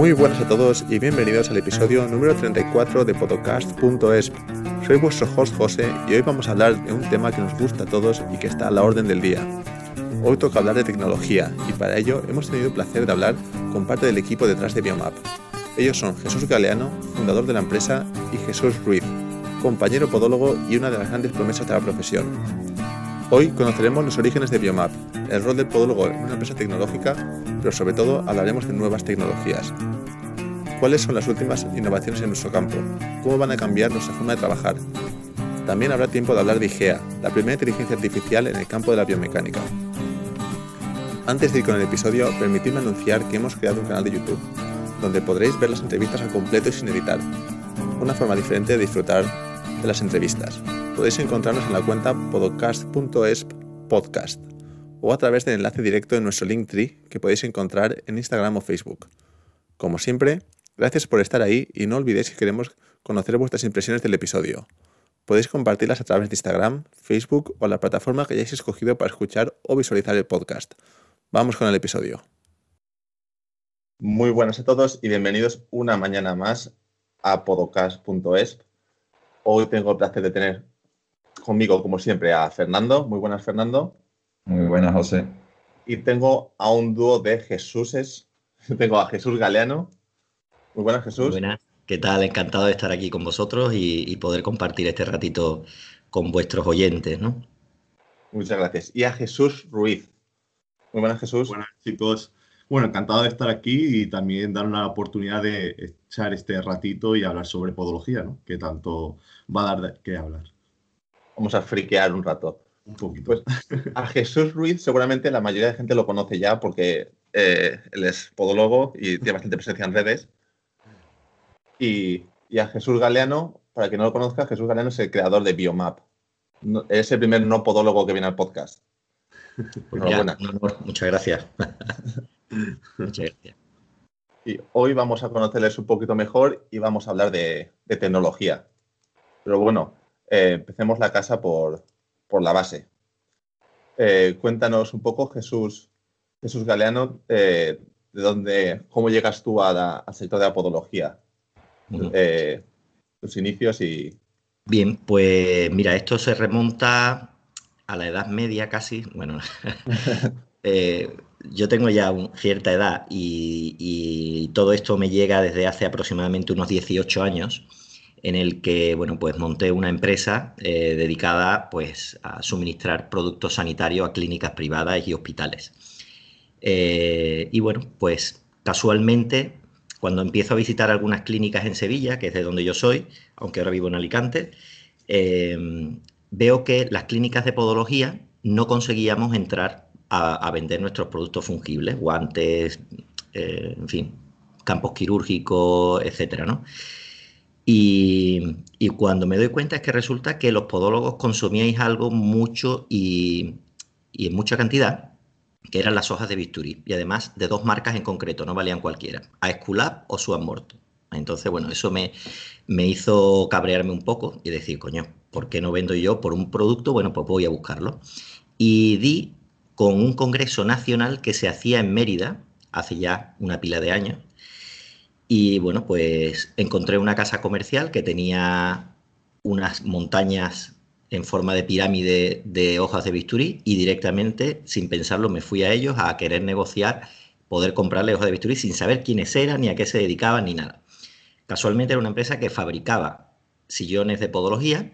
Muy buenas a todos y bienvenidos al episodio número 34 de podcast.esp. Soy vuestro host José y hoy vamos a hablar de un tema que nos gusta a todos y que está a la orden del día. Hoy toca hablar de tecnología y para ello hemos tenido el placer de hablar con parte del equipo detrás de Biomap. Ellos son Jesús Galeano, fundador de la empresa, y Jesús Ruiz, compañero podólogo y una de las grandes promesas de la profesión. Hoy conoceremos los orígenes de Biomap, el rol del podólogo en una empresa tecnológica, pero sobre todo hablaremos de nuevas tecnologías. ¿Cuáles son las últimas innovaciones en nuestro campo? ¿Cómo van a cambiar nuestra forma de trabajar? También habrá tiempo de hablar de IGEA, la primera inteligencia artificial en el campo de la biomecánica. Antes de ir con el episodio, permitidme anunciar que hemos creado un canal de YouTube, donde podréis ver las entrevistas al completo y sin editar. Una forma diferente de disfrutar de las entrevistas. Podéis encontrarnos en la cuenta podcast.es podcast o a través del enlace directo en nuestro Linktree que podéis encontrar en Instagram o Facebook. Como siempre, gracias por estar ahí y no olvidéis que queremos conocer vuestras impresiones del episodio. Podéis compartirlas a través de Instagram, Facebook o la plataforma que hayáis escogido para escuchar o visualizar el podcast. Vamos con el episodio. Muy buenas a todos y bienvenidos una mañana más a podcast.es. Hoy tengo el placer de tener conmigo, como siempre, a Fernando. Muy buenas, Fernando. Muy buenas, José. Y tengo a un dúo de Jesuses. Tengo a Jesús Galeano. Muy buenas, Jesús. Muy buenas. ¿Qué tal? Encantado de estar aquí con vosotros y, poder compartir este ratito con vuestros oyentes, ¿no? Muchas gracias. Y a Jesús Ruiz. Muy buenas, Jesús. Buenas, chicos. Bueno, encantado de estar aquí y también dar una oportunidad de echar este ratito y hablar sobre podología, ¿no? Que tanto va a dar que hablar. Vamos a friquear un rato. Un poquito. Pues a Jesús Ruiz seguramente la mayoría de gente lo conoce ya porque eh, él es podólogo y tiene bastante presencia en redes. Y, a Jesús Galeano, para quien no lo conozca, Jesús Galeano es el creador de Biomap. es el primer no podólogo que viene al podcast. Pues muchas gracias. muchas gracias. Y hoy vamos a conocerles un poquito mejor y vamos a hablar de, de tecnología. Pero bueno, eh, empecemos la casa por, la base. Eh, cuéntanos un poco, Jesús, Jesús Galeano, eh, de dónde, cómo llegas tú al sector de la podología, tus inicios y... Bien, pues mira, esto se remonta a la edad media casi. Bueno, yo tengo ya cierta edad y, y, todo esto me llega desde hace aproximadamente unos 18 años en el que bueno, pues monté una empresa eh, dedicada pues, a suministrar productos sanitarios a clínicas privadas y hospitales. Eh, y bueno, pues casualmente, cuando empiezo a visitar algunas clínicas en Sevilla, que es de donde yo soy, aunque ahora vivo en Alicante, em, veo que las clínicas de podología no conseguíamos entrar a, vender nuestros productos fungibles, guantes, eh, en fin, campos quirúrgicos, etcétera, ¿no? Y, cuando me doy cuenta es que resulta que los podólogos consumíais algo mucho y, en mucha cantidad, que eran las hojas de bisturí, y además de dos marcas en concreto, no valían cualquiera, Aesculap o Suamorto. Entonces, bueno, eso me, me hizo cabrearme un poco y decir, coño, ¿por qué no vendo yo por un producto? Bueno, pues voy a buscarlo. Y di con un congreso nacional que se hacía en Mérida hace ya una pila de años, y bueno, pues encontré una casa comercial que tenía unas montañas en forma de pirámide de hojas de bisturí y directamente, sin pensarlo, me fui a ellos a querer negociar, poder comprarle hojas de bisturí sin saber quiénes eran, ni a qué se dedicaban, ni nada. Casualmente era una empresa que fabricaba sillones de podología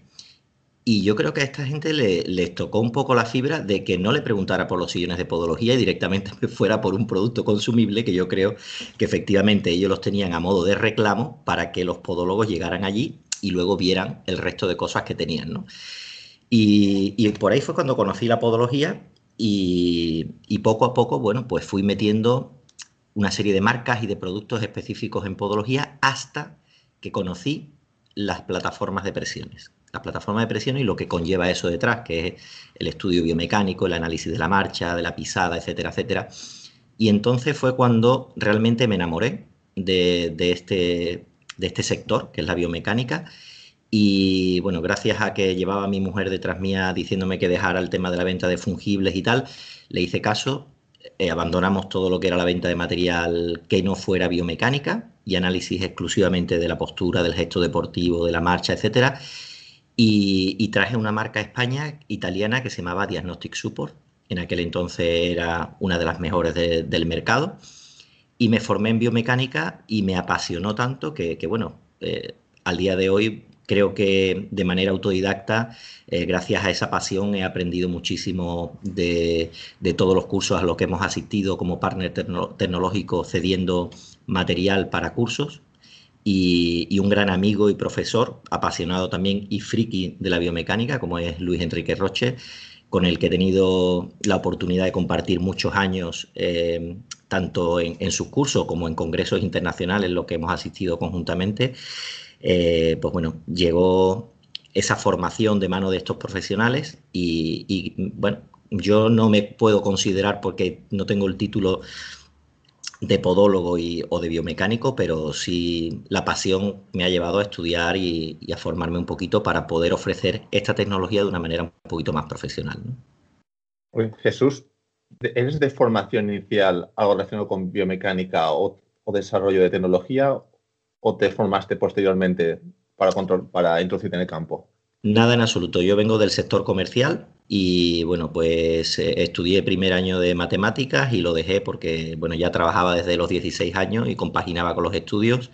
y yo creo que a esta gente le, les tocó un poco la fibra de que no le preguntara por los sillones de podología y directamente fuera por un producto consumible que yo creo que efectivamente ellos los tenían a modo de reclamo para que los podólogos llegaran allí y luego vieran el resto de cosas que tenían. ¿no? Y, por ahí fue cuando conocí la podología y, poco a poco, bueno, pues fui metiendo una serie de marcas y de productos específicos en podología hasta que conocí las plataformas de presiones la plataforma de presión y lo que conlleva eso detrás, que es el estudio biomecánico, el análisis de la marcha, de la pisada, etcétera, etcétera. Y entonces fue cuando realmente me enamoré de, este, de este sector, que es la biomecánica. Y bueno, gracias a que llevaba a mi mujer detrás mía diciéndome que dejara el tema de la venta de fungibles y tal, le hice caso. eh, abandonamos todo lo que era la venta de material que no fuera biomecánica y análisis exclusivamente de la postura, del gesto deportivo, de la marcha, etcétera. Y, traje una marca España italiana que se llamaba Diagnostic Support. En aquel entonces era una de las mejores del mercado. Y me formé en biomecánica y me apasionó tanto que, bueno, eh, al día de hoy creo que de manera autodidacta, eh, gracias a esa pasión, he aprendido muchísimo de, todos los cursos a los que hemos asistido como partner tecnológico, cediendo material para cursos. Y, un gran amigo y profesor, apasionado también y friki de la biomecánica, como es Luis Enrique Roche, con el que he tenido la oportunidad de compartir muchos años, eh, tanto en, en sus cursos como en congresos internacionales, en los que hemos asistido conjuntamente. Eh, pues bueno, llegó esa formación de mano de estos profesionales y, bueno, yo no me puedo considerar porque no tengo el título de podólogo o de biomecánico, pero sí la pasión me ha llevado a estudiar y, a formarme un poquito para poder ofrecer esta tecnología de una manera un poquito más profesional. Jesús, ¿eres de formación inicial algo relacionado con biomecánica o desarrollo de tecnología o te formaste posteriormente para, control, para introducirte en el campo? Nada en absoluto. Yo vengo del sector comercial y bueno, pues eh, estudié primer año de matemáticas y lo dejé porque bueno, ya trabajaba desde los 16 años y compaginaba con los estudios.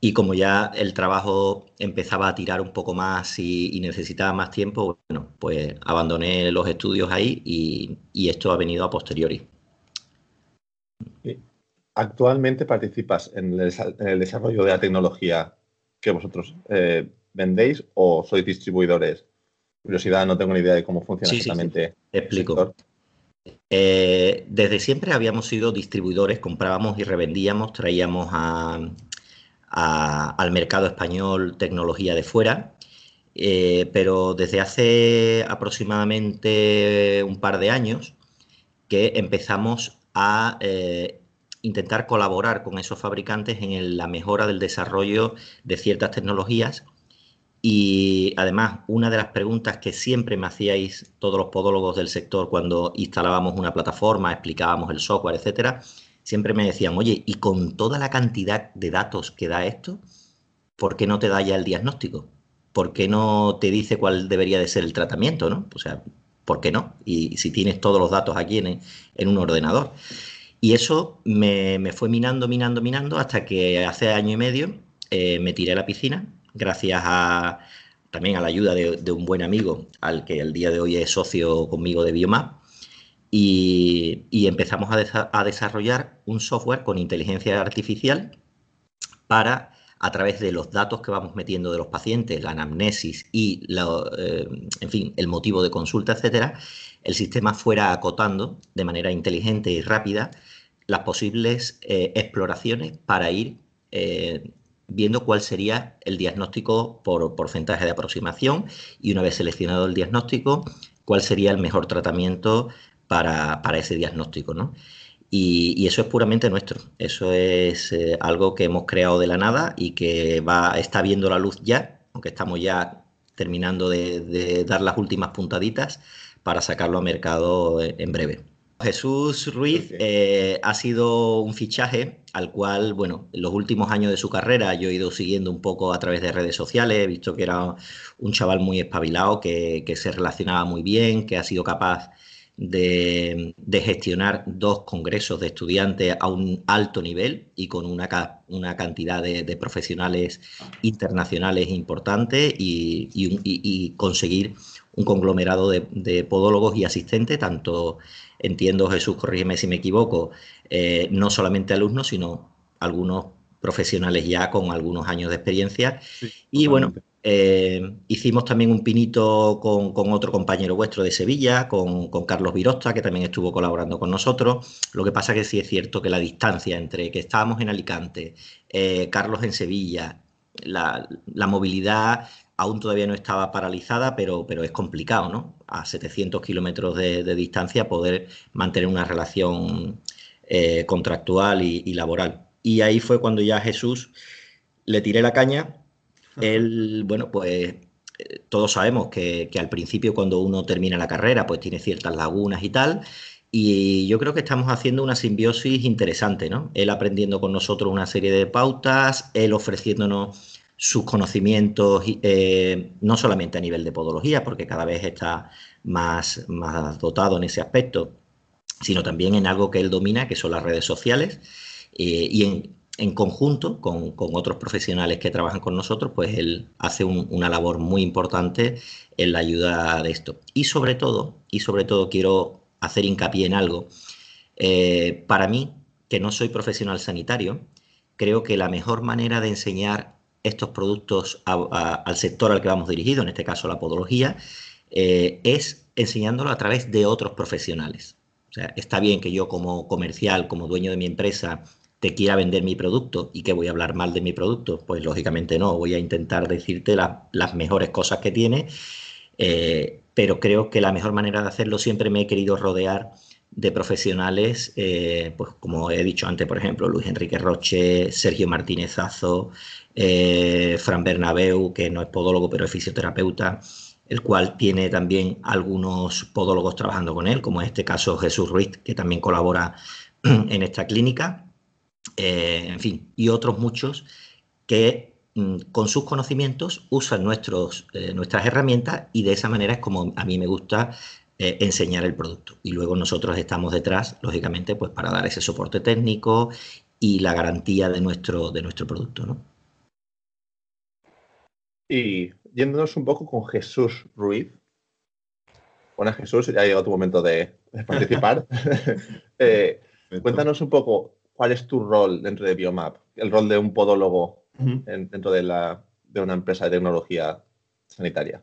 Y como ya el trabajo empezaba a tirar un poco más y, necesitaba más tiempo, bueno, pues abandoné los estudios ahí y, y esto ha venido a posteriori. ¿Actualmente participas en el, desarrollo de la tecnología que vosotros eh, vendéis o sois distribuidores? Curiosidad, no tengo ni idea de cómo funciona exactamente. Explico. Eh, desde siempre habíamos sido distribuidores, comprábamos y revendíamos, traíamos al mercado español tecnología de fuera, eh, pero desde hace aproximadamente un par de años que empezamos a intentar colaborar con esos fabricantes en la mejora del desarrollo de ciertas tecnologías. Y además, una de las preguntas que siempre me hacíais todos los podólogos del sector cuando instalábamos una plataforma, explicábamos el software, etcétera, siempre me decían, oye, y con toda la cantidad de datos que da esto, ¿por qué no te da ya el diagnóstico? ¿Por qué no te dice cuál debería de ser el tratamiento? ¿no? O sea, ¿por qué no? Y si tienes todos los datos aquí en, en un ordenador. Y eso me, fue minando, minando, minando, hasta que hace año y medio eh, me tiré a la piscina, gracias a también a la ayuda de, un buen amigo, al que el día de hoy es socio conmigo de Biomap, y, empezamos a, a, desarrollar un software con inteligencia artificial para, a través de los datos que vamos metiendo de los pacientes, la anamnesis y, eh, en fin, el motivo de consulta, etcétera, el sistema fuera acotando de manera inteligente y rápida las posibles eh, exploraciones para ir eh, viendo cuál sería el diagnóstico por porcentaje de aproximación y una vez seleccionado el diagnóstico, cuál sería el mejor tratamiento para, ese diagnóstico. ¿no? Y, eso es puramente nuestro. Eso es eh, algo que hemos creado de la nada y que va, está viendo la luz ya, aunque estamos ya terminando de dar las últimas puntaditas para sacarlo a mercado en breve. Jesús Ruiz eh, ha sido un fichaje al cual, bueno, en los últimos años de su carrera yo he ido siguiendo un poco a través de redes sociales, he visto que era un chaval muy espabilado, que, se relacionaba muy bien, que ha sido capaz de, gestionar dos congresos de estudiantes a un alto nivel y con una, una cantidad de, profesionales internacionales importantes y, conseguir un conglomerado de, de podólogos y asistentes, tanto entiendo, Jesús, corrígeme si me equivoco, eh, no solamente alumnos, sino algunos profesionales ya con algunos años de experiencia. y bueno, eh, hicimos también un pinito con, otro compañero vuestro de Sevilla, con, Carlos Virosta, que también estuvo colaborando con nosotros. Lo que pasa que sí es cierto que la distancia entre que estábamos en Alicante, eh, Carlos en Sevilla, la, movilidad aún todavía no estaba paralizada, pero, pero es complicado, ¿no? A 700 kilómetros de, distancia poder mantener una relación eh, contractual y, laboral. Y ahí fue cuando ya Jesús le tiré la caña. Él, bueno, pues eh, todos sabemos que, al principio cuando uno termina la carrera, pues tiene ciertas lagunas y tal. Y yo creo que estamos haciendo una simbiosis interesante, ¿no? Él aprendiendo con nosotros una serie de pautas, él ofreciéndonos sus conocimientos, eh, no solamente a nivel de podología, porque cada vez está más, más dotado en ese aspecto, sino también en algo que él domina, que son las redes sociales, eh, y en, en conjunto con, otros profesionales que trabajan con nosotros, pues él hace una labor muy importante en la ayuda de esto. Y sobre todo, y sobre todo quiero hacer hincapié en algo. Eh, para mí, que no soy profesional sanitario, creo que la mejor manera de enseñar estos productos al sector al que vamos dirigido, en este caso la podología, eh, es enseñándolo a través de otros profesionales. O sea, está bien que yo como comercial, como dueño de mi empresa, te quiera vender mi producto y que voy a hablar mal de mi producto, pues lógicamente no, voy a intentar decirte las mejores cosas que tiene, eh, pero creo que la mejor manera de hacerlo siempre me he querido rodear de profesionales, eh, pues como he dicho antes, por ejemplo, Luis Enrique Roche, Sergio Martínez Azo, eh, Fran Bernabeu, que no es podólogo pero es fisioterapeuta, el cual tiene también algunos podólogos trabajando con él, como en este caso Jesús Ruiz, que también colabora en esta clínica. Eh, en fin, y otros muchos que mm, con sus conocimientos usan nuestros, eh, nuestras herramientas y de esa manera es como a mí me gusta eh, enseñar el producto. Y luego nosotros estamos detrás, lógicamente, pues para dar ese soporte técnico y la garantía de nuestro, de nuestro producto. ¿no? Y yéndonos un poco con Jesús Ruiz. Bueno, Jesús, ya ha llegado tu momento de, participar. cuéntanos un poco ¿cuál es tu rol dentro de Biomap? El rol de un podólogo dentro de, la, de una empresa de tecnología sanitaria.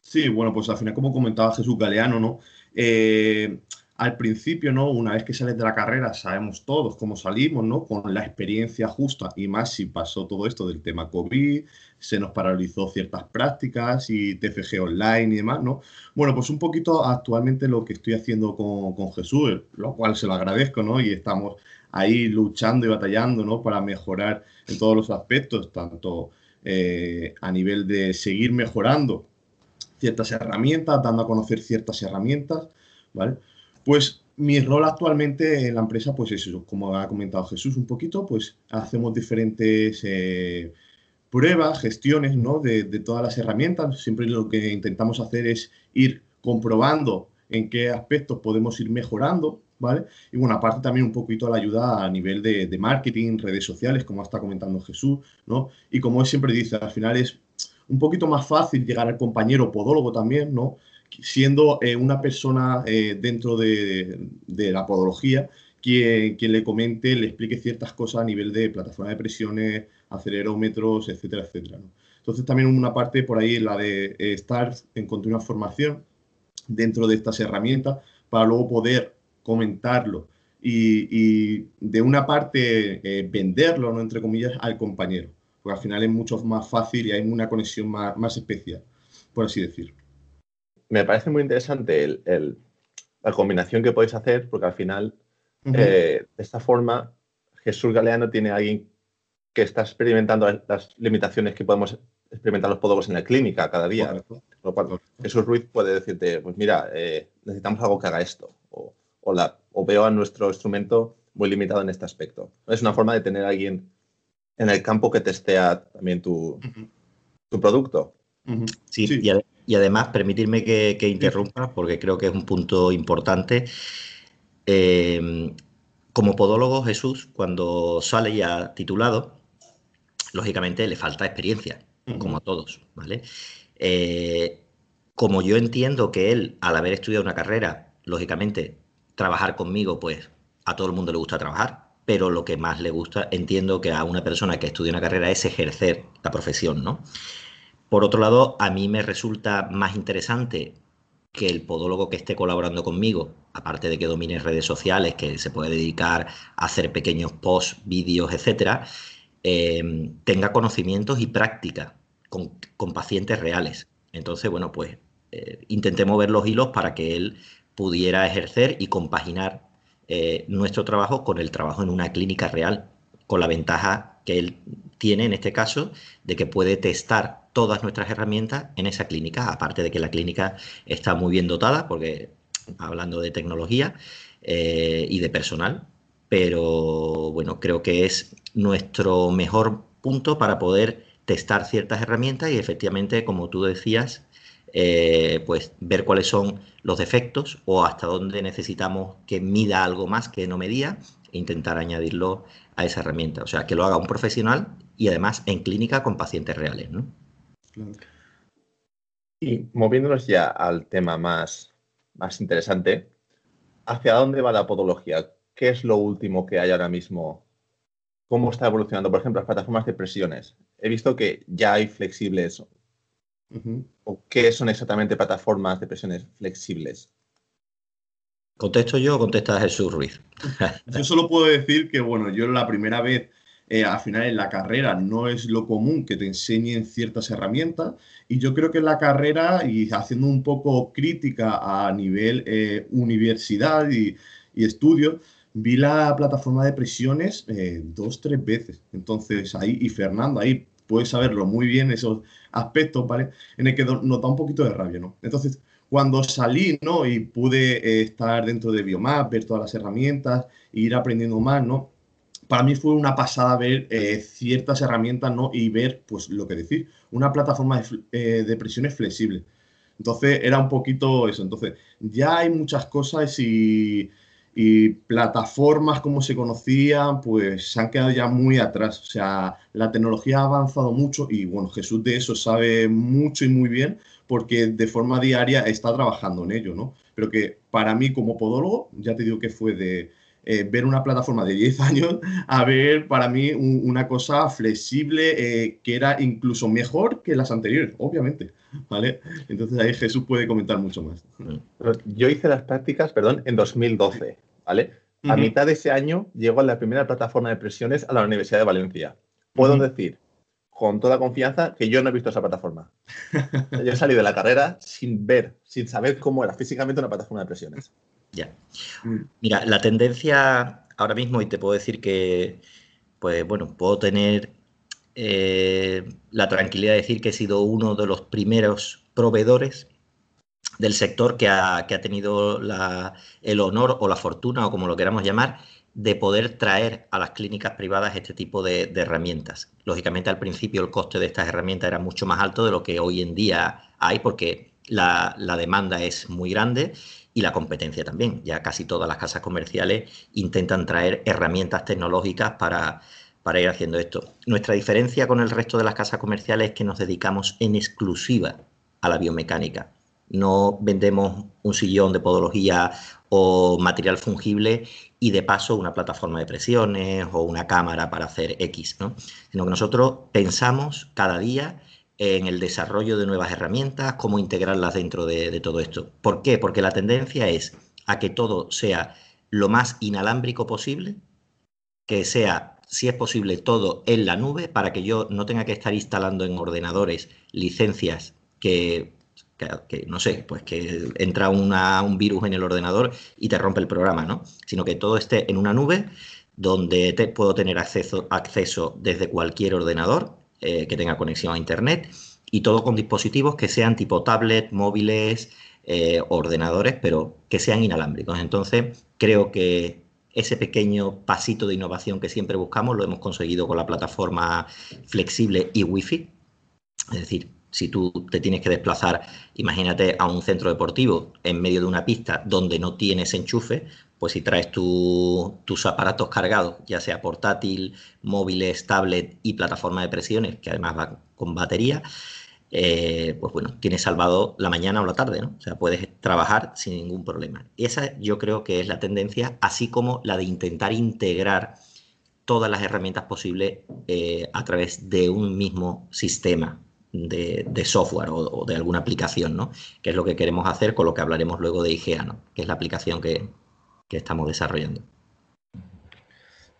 Sí, bueno, pues al final, como comentaba Jesús Galeano, ¿no? Eh, al principio, ¿no? Una vez que sales de la carrera, sabemos todos cómo salimos, ¿no? Con la experiencia justa y más si pasó todo esto del tema COVID, se nos paralizó ciertas prácticas y TFG online y demás, ¿no? Bueno, pues un poquito actualmente lo que estoy haciendo con, con Jesús, lo cual se lo agradezco, ¿no? Y estamos ahí luchando y batallando, ¿no? Para mejorar en todos los aspectos, tanto eh, a nivel de seguir mejorando ciertas herramientas, dando a conocer ciertas herramientas, ¿vale? Pues mi rol actualmente en la empresa, pues es eso, como ha comentado Jesús un poquito, pues hacemos diferentes eh, pruebas, gestiones, ¿no? De, todas las herramientas. Siempre lo que intentamos hacer es ir comprobando en qué aspectos podemos ir mejorando, ¿vale? Y bueno, aparte también un poquito la ayuda a nivel de, marketing, redes sociales, como está comentando Jesús, ¿no? Y como siempre dice, al final es un poquito más fácil llegar al compañero podólogo también, ¿no? Siendo eh, una persona eh, dentro de, la podología quien, le comente, le explique ciertas cosas a nivel de plataforma de presiones, acelerómetros, etcétera, etcétera. Entonces también una parte por ahí, la de eh, estar en continua formación dentro de estas herramientas para luego poder comentarlo y, de una parte venderlo, ¿no? entre comillas, al compañero. Porque al final es mucho más fácil y hay una conexión más, especial, por así decir. Me parece muy interesante el, la combinación que podéis hacer, porque al final, eh, de esta forma, Jesús Galeano tiene a alguien que está experimentando las limitaciones que podemos experimentar los podólogos en la clínica cada día. Jesús Ruiz puede decirte, pues mira, eh, necesitamos algo que haga esto. O, o, veo a nuestro instrumento muy limitado en este aspecto. Es una forma de tener a alguien en el campo que testea también tu, tu producto. Sí, Y, además, permitirme que, interrumpa, porque creo que es un punto importante. Em, como podólogo, Jesús, cuando sale ya titulado, lógicamente le falta experiencia, como a todos, ¿vale? Eh, como yo entiendo que él, al haber estudiado una carrera, lógicamente trabajar conmigo, pues a todo el mundo le gusta trabajar, pero lo que más le gusta, entiendo que a una persona que estudia una carrera es ejercer la profesión, ¿no? Por otro lado, a mí me resulta más interesante que el podólogo que esté colaborando conmigo, aparte de que domine redes sociales, que se puede dedicar a hacer pequeños posts, vídeos, etcétera, eh, tenga conocimientos y práctica con, pacientes reales. Entonces, bueno, pues eh, intenté mover los hilos para que él pudiera ejercer y compaginar eh, nuestro trabajo con el trabajo en una clínica real, con la ventaja que él tiene en este caso de que puede testar todas nuestras herramientas en esa clínica, aparte de que la clínica está muy bien dotada, porque hablando de tecnología, eh, y de personal, pero bueno, creo que es nuestro mejor punto para poder testar ciertas herramientas y efectivamente, como tú decías, eh, pues ver cuáles son los defectos o hasta dónde necesitamos que mida algo más que no medía e intentar añadirlo a esa herramienta. O sea, que lo haga un profesional y además en clínica con pacientes reales. ¿no? Y moviéndonos ya al tema más, más interesante, ¿hacia dónde va la podología? ¿Qué es lo último que hay ahora mismo? ¿Cómo está evolucionando, por ejemplo, las plataformas de presiones? He visto que ya hay flexibles. ¿O qué son exactamente plataformas de presiones flexibles? ¿Contesto yo o contesta Jesús Ruiz? yo solo puedo decir que, bueno, yo la primera vez, eh, al final en la carrera, no es lo común que te enseñen ciertas herramientas. Y yo creo que en la carrera, y haciendo un poco crítica a nivel eh, universidad y, y estudio, vi la plataforma de presiones eh, dos, tres veces. Entonces, ahí, y Fernando, ahí puede saberlo muy bien, esos aspectos, ¿vale? En el que nota un poquito de rabia, ¿no? Entonces, cuando salí, ¿no? Y pude eh, estar dentro de Biomap, ver todas las herramientas, e ir aprendiendo más, ¿no? Para mí fue una pasada ver eh, ciertas herramientas, ¿no? Y ver, pues, lo que decir, una plataforma de, de presiones flexible. Entonces, era un poquito eso. Entonces, ya hay muchas cosas y y plataformas como se conocían, pues se han quedado ya muy atrás. O sea, la tecnología ha avanzado mucho y bueno, Jesús de eso sabe mucho y muy bien porque de forma diaria está trabajando en ello, ¿no? Pero que para mí como podólogo, ya te digo que fue de eh, ver una plataforma de 10 años a ver para mí una cosa flexible eh, que era incluso mejor que las anteriores, obviamente. ¿Vale? Entonces ahí Jesús puede comentar mucho más. Yo hice las prácticas, perdón, en 2012, ¿vale? A mitad de ese año llegó a la primera plataforma de presiones a la Universidad de Valencia. Puedo decir con toda confianza que yo no he visto esa plataforma. yo salí de la carrera sin ver, sin saber cómo era físicamente una plataforma de presiones. Ya. Mm. Mira, la tendencia ahora mismo, y te puedo decir que, pues bueno, puedo tener eh, la tranquilidad de decir que he sido uno de los primeros proveedores del sector que ha, tenido el honor o la fortuna, o como lo queramos llamar, de poder traer a las clínicas privadas este tipo de, herramientas. Lógicamente, al principio el coste de estas herramientas era mucho más alto de lo que hoy en día hay, porque la, la demanda es muy grande y la competencia también. Ya casi todas las casas comerciales intentan traer herramientas tecnológicas para, para ir haciendo esto. Nuestra diferencia con el resto de las casas comerciales es que nos dedicamos en exclusiva a la biomecánica. No vendemos un sillón de podología o material fungible y de paso una plataforma de presiones o una cámara para hacer X, ¿no? sino que nosotros pensamos cada día en el desarrollo de nuevas herramientas, cómo integrarlas dentro de, de todo esto. ¿Por qué? Porque la tendencia es a que todo sea lo más inalámbrico posible, que sea si es posible, todo en la nube para que yo no tenga que estar instalando en ordenadores licencias que, no sé, pues que entra un virus en el ordenador y te rompe el programa, ¿no? Sino que todo esté en una nube donde te, puedo tener acceso, acceso desde cualquier ordenador eh, que tenga conexión a Internet y todo con dispositivos que sean tipo tablet, móviles, eh, ordenadores, pero que sean inalámbricos. Entonces, creo que ese pequeño pasito de innovación que siempre buscamos lo hemos conseguido con la plataforma flexible y wifi. Es decir, si tú te tienes que desplazar, imagínate a un centro deportivo en medio de una pista donde no tienes enchufe, pues si traes tus aparatos cargados, ya sea portátil, móviles, tablet y plataforma de presiones, que además va con batería, eh, pues bueno, tienes salvado la mañana o la tarde, ¿no? O sea, puedes trabajar sin ningún problema. Esa yo creo que es la tendencia, así como la de intentar integrar todas las herramientas posibles eh, a través de un mismo sistema de, software o, de alguna aplicación, ¿no? Que es lo que queremos hacer con lo que hablaremos luego de IGEA, ¿no? Que es la aplicación que, estamos desarrollando.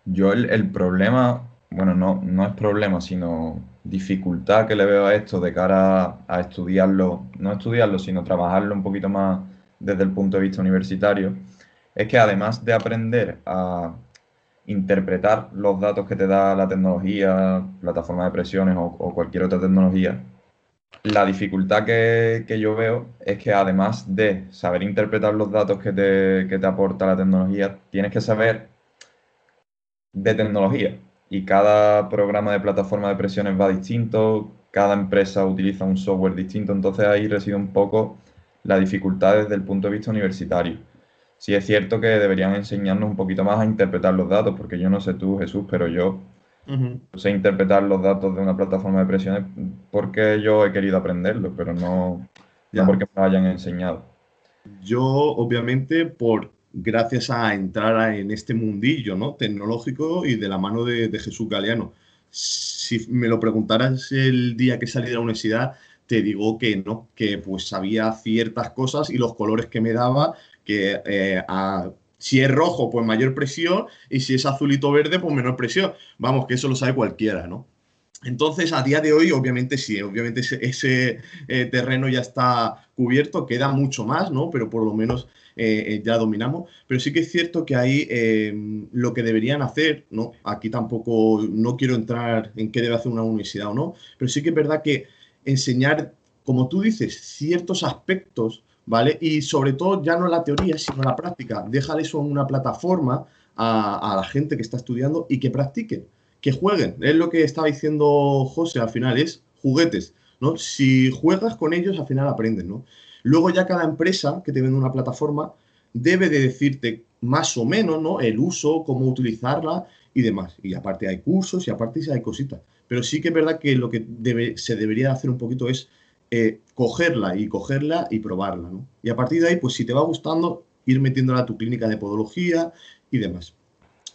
Yo el, problema, bueno, no, no es problema, sino dificultad que le veo a esto de cara a, estudiarlo, no estudiarlo, sino trabajarlo un poquito más desde el punto de vista universitario, es que además de aprender a interpretar los datos que te da la tecnología, plataforma de presiones o, cualquier otra tecnología, La dificultad que, yo veo es que además de saber interpretar los datos que te, que te aporta la tecnología, tienes que saber de tecnología. Y cada programa de plataforma de presiones va distinto, cada empresa utiliza un software distinto, entonces ahí reside un poco la dificultad desde el punto de vista universitario. Sí es cierto que deberían enseñarnos un poquito más a interpretar los datos, porque yo no sé tú, Jesús, pero yo sé interpretar los datos de una plataforma de presiones porque yo he querido aprenderlo, pero no, ya. porque me lo hayan enseñado. Yo, obviamente, por gracias a entrar en este mundillo ¿no? tecnológico y de la mano de, de Jesús Galeano. Si me lo preguntaras el día que salí de la universidad, te digo que no, que pues sabía ciertas cosas y los colores que me daba, que eh, si es rojo, pues mayor presión, y si es azulito verde, pues menor presión. Vamos, que eso lo sabe cualquiera, ¿no? Entonces, a día de hoy, obviamente sí, obviamente ese, eh, terreno ya está cubierto, queda mucho más, ¿no? Pero por lo menos eh, ya dominamos. Pero sí que es cierto que ahí lo que deberían hacer, ¿no? Aquí tampoco, no quiero entrar en qué debe hacer una universidad o no, pero sí que es verdad que enseñar, como tú dices, ciertos aspectos, ¿vale? Y sobre todo ya no la teoría, sino la práctica. Déjale eso en una plataforma a, la gente que está estudiando y que practiquen que jueguen. Es lo que estaba diciendo José al final, es juguetes, ¿no? Si juegas con ellos, al final aprendes, ¿no? Luego ya cada empresa que te vende una plataforma debe de decirte más o menos, ¿no? El uso, cómo utilizarla y demás. Y aparte hay cursos y aparte hay cositas. Pero sí que es verdad que lo que se debería hacer un poquito es eh, cogerla y cogerla y probarla, ¿no? Y a partir de ahí, pues si te va gustando, ir metiéndola a tu clínica de podología y demás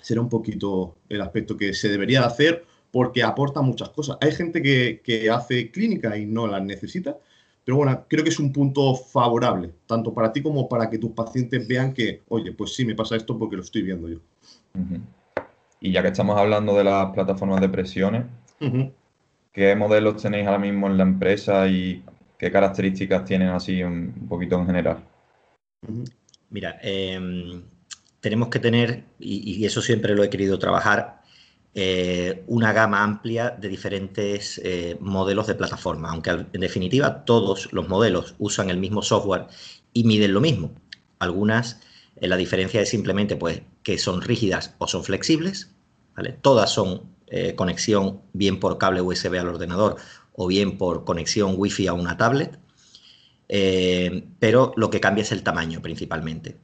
será un poquito el aspecto que se debería hacer porque aporta muchas cosas. Hay gente que, hace clínica y no las necesita, pero bueno, creo que es un punto favorable, tanto para ti como para que tus pacientes vean que, oye, pues sí me pasa esto porque lo estoy viendo yo. Y ya que estamos hablando de las plataformas de presiones, ¿qué modelos tenéis ahora mismo en la empresa y qué características tienen así un, poquito en general? Mira, eh, tenemos que tener, y, eso siempre lo he querido trabajar, eh, una gama amplia de diferentes eh, modelos de plataforma, aunque en definitiva todos los modelos usan el mismo software y miden lo mismo. Algunas, eh, la diferencia es simplemente pues, que son rígidas o son flexibles, ¿vale? todas son conexión bien por cable USB al ordenador o bien por conexión Wi-Fi a una tablet, pero lo que cambia es el tamaño principalmente.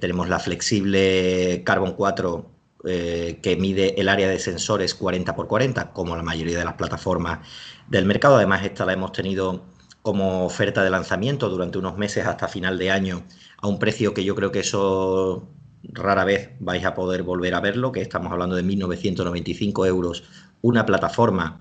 Tenemos la flexible Carbon 4 eh, que mide el área de sensores 40 x 40, como la mayoría de las plataformas del mercado. Además, esta la hemos tenido como oferta de lanzamiento durante unos meses hasta final de año a un precio que yo creo que eso rara vez vais a poder volver a verlo, que estamos hablando de 1.995 euros, una plataforma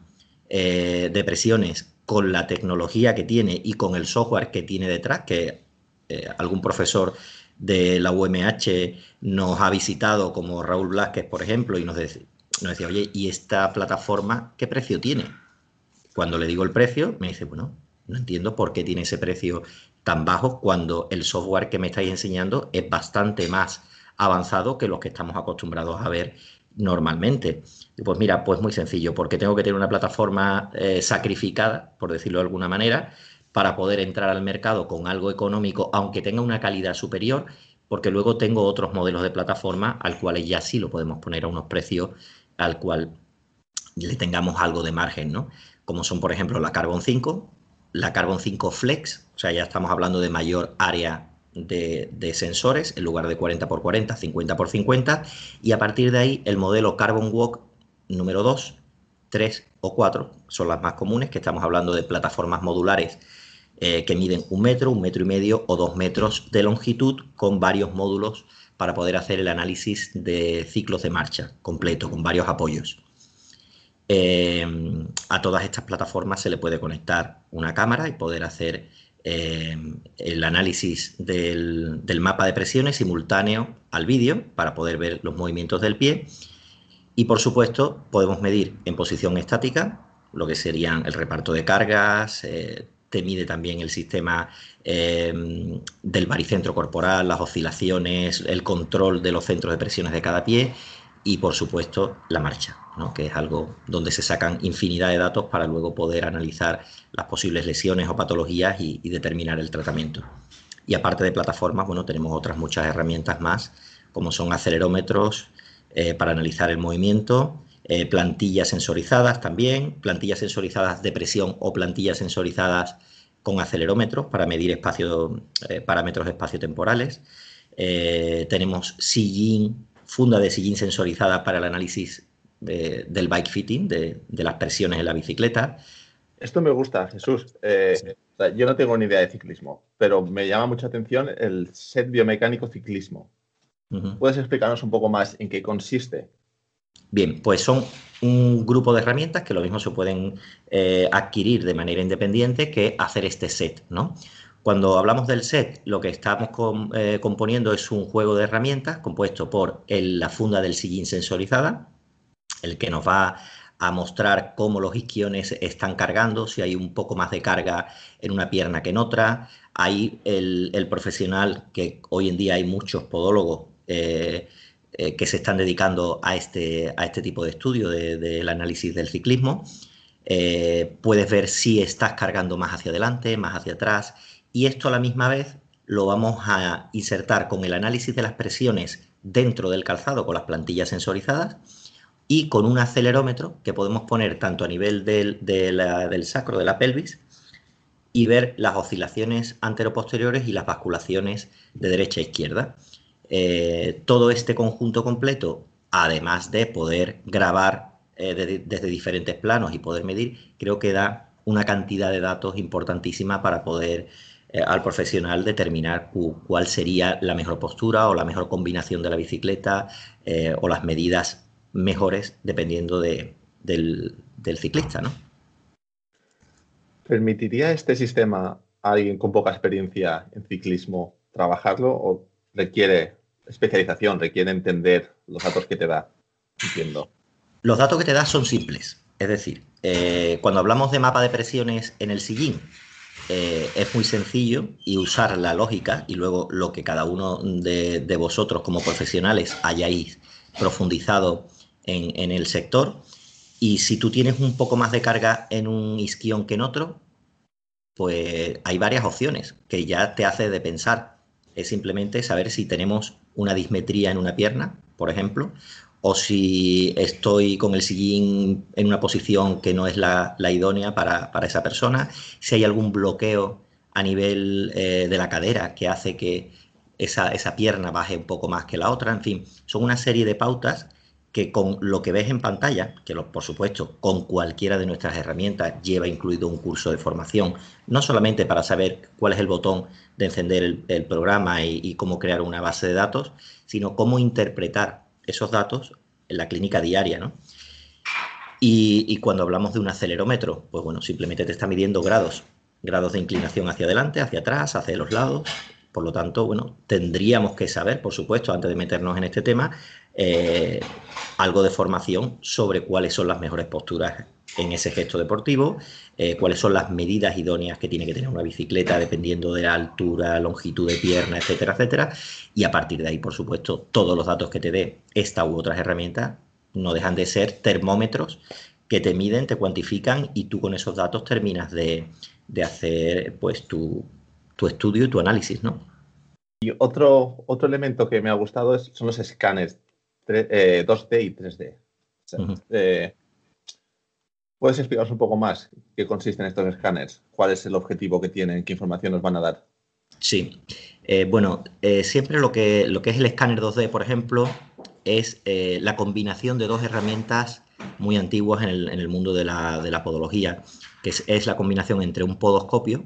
eh, de presiones con la tecnología que tiene y con el software que tiene detrás, que eh, algún profesor de la UMH nos ha visitado, como Raúl Blasquez, por ejemplo, y nos, nos decía, oye, ¿y esta plataforma qué precio tiene? Cuando le digo el precio, me dice, bueno, no entiendo por qué tiene ese precio tan bajo cuando el software que me estáis enseñando es bastante más avanzado que los que estamos acostumbrados a ver normalmente. pues mira, pues muy sencillo, porque tengo que tener una plataforma eh, sacrificada, por decirlo de alguna manera, para poder entrar al mercado con algo económico, aunque tenga una calidad superior, porque luego tengo otros modelos de plataforma al cual ya sí lo podemos poner a unos precios al cual le tengamos algo de margen, ¿no? Como son, por ejemplo, la Carbon 5, la Carbon 5 Flex, o sea, ya estamos hablando de mayor área de, sensores, en lugar de 40 x 40, 50 x 50, y a partir de ahí el modelo Carbon Walk número 2, 3 o 4 son las más comunes, que estamos hablando de plataformas modulares eh, que miden un metro, un metro y medio o dos metros de longitud con varios módulos para poder hacer el análisis de ciclos de marcha completo con varios apoyos. Eh, a todas estas plataformas se le puede conectar una cámara y poder hacer eh, el análisis del, mapa de presiones simultáneo al vídeo para poder ver los movimientos del pie. Y por supuesto podemos medir en posición estática lo que serían el reparto de cargas, te mide también el sistema em, del baricentro corporal, las oscilaciones, el control de los centros de presiones de cada pie y, por supuesto, la marcha. que es algo donde se sacan infinidad de datos para luego poder analizar las posibles lesiones o patologías y, determinar el tratamiento. Y aparte de plataformas, bueno, tenemos otras muchas herramientas más, como son acelerómetros eh, para analizar el movimiento, eh, plantillas sensorizadas también, plantillas sensorizadas de presión o plantillas sensorizadas con acelerómetros para medir espacio, eh, parámetros espaciotemporales. tenemos sillín, funda de sillín sensorizada para el análisis del bike fitting, de, las presiones en la bicicleta. Esto me gusta, Jesús. Eh, yo no tengo ni idea de ciclismo, pero me llama mucha atención el set biomecánico ciclismo. ¿Puedes explicarnos un poco más en qué consiste? Bien, pues son un grupo de herramientas que lo mismo se pueden eh, adquirir de manera independiente que hacer este set, ¿no? Cuando hablamos del set, lo que estamos eh, componiendo es un juego de herramientas compuesto por la funda del sillín sensorizada, el que nos va a mostrar cómo los isquiones están cargando, si hay un poco más de carga en una pierna que en otra. Hay el, profesional, que hoy en día hay muchos podólogos eh, eh, que se están dedicando a este, a este tipo de estudio del análisis del ciclismo. Puedes ver si estás cargando más hacia adelante, más hacia atrás, y esto a la misma vez lo vamos a insertar con el análisis de las presiones dentro del calzado con las plantillas sensorizadas y con un acelerómetro que podemos poner tanto a nivel del, del sacro, de la pelvis, y ver las oscilaciones anteroposteriores y las basculaciones de derecha a izquierda. Eh, todo este conjunto completo, además de poder grabar eh, desde diferentes planos y poder medir, creo que da una cantidad de datos importantísima para poder al profesional determinar cuál sería la mejor postura o la mejor combinación de la bicicleta o las medidas mejores dependiendo del, ciclista, ¿no? ¿Permitiría este sistema a alguien con poca experiencia en ciclismo trabajarlo o requiere especialización, requiere entender los datos que te da? Entiendo. Los datos que te da son simples. Es decir, eh, cuando hablamos de mapa de presiones en el sillín, eh, es muy sencillo y usar la lógica y luego lo que cada uno de, de vosotros como profesionales hayáis profundizado en, el sector. Y si tú tienes un poco más de carga en un isquión que en otro, pues hay varias opciones que ya te hace de pensar. Es simplemente saber si tenemos una dismetría en una pierna, por ejemplo, o si estoy con el sillín en una posición que no es la, idónea para, esa persona, si hay algún bloqueo a nivel eh, de la cadera que hace que esa, esa pierna baje un poco más que la otra, en fin, son una serie de pautas que con lo que ves en pantalla, que por supuesto con cualquiera de nuestras herramientas lleva incluido un curso de formación, no solamente para saber cuál es el botón de encender el, programa y, cómo crear una base de datos, sino cómo interpretar esos datos en la clínica diaria, ¿no? Y, cuando hablamos de un acelerómetro, pues bueno, simplemente te está midiendo grados, grados de inclinación hacia adelante, hacia atrás, hacia los lados. Por lo tanto, bueno, tendríamos que saber, por supuesto, antes de meternos en este tema, eh, algo de formación sobre cuáles son las mejores posturas en ese gesto deportivo, eh, cuáles son las medidas idóneas que tiene que tener una bicicleta dependiendo de la altura, longitud de pierna, etcétera, etcétera. Y a partir de ahí, por supuesto, todos los datos que te dé esta u otras herramientas no dejan de ser termómetros que te miden, te cuantifican y tú con esos datos terminas de, hacer pues tu, tu estudio y tu análisis, ¿no? Y otro, otro elemento que me ha gustado es, son los escáneres 2D eh, y 3D. Eh, ¿Puedes explicarnos un poco más qué consisten estos escáneres? ¿Cuál es el objetivo que tienen? ¿Qué información nos van a dar? Sí. Eh, bueno, siempre lo que, lo que es el escáner 2D, por ejemplo, es la combinación de dos herramientas muy antiguas en el, mundo de la, podología, que es, la combinación entre un podoscopio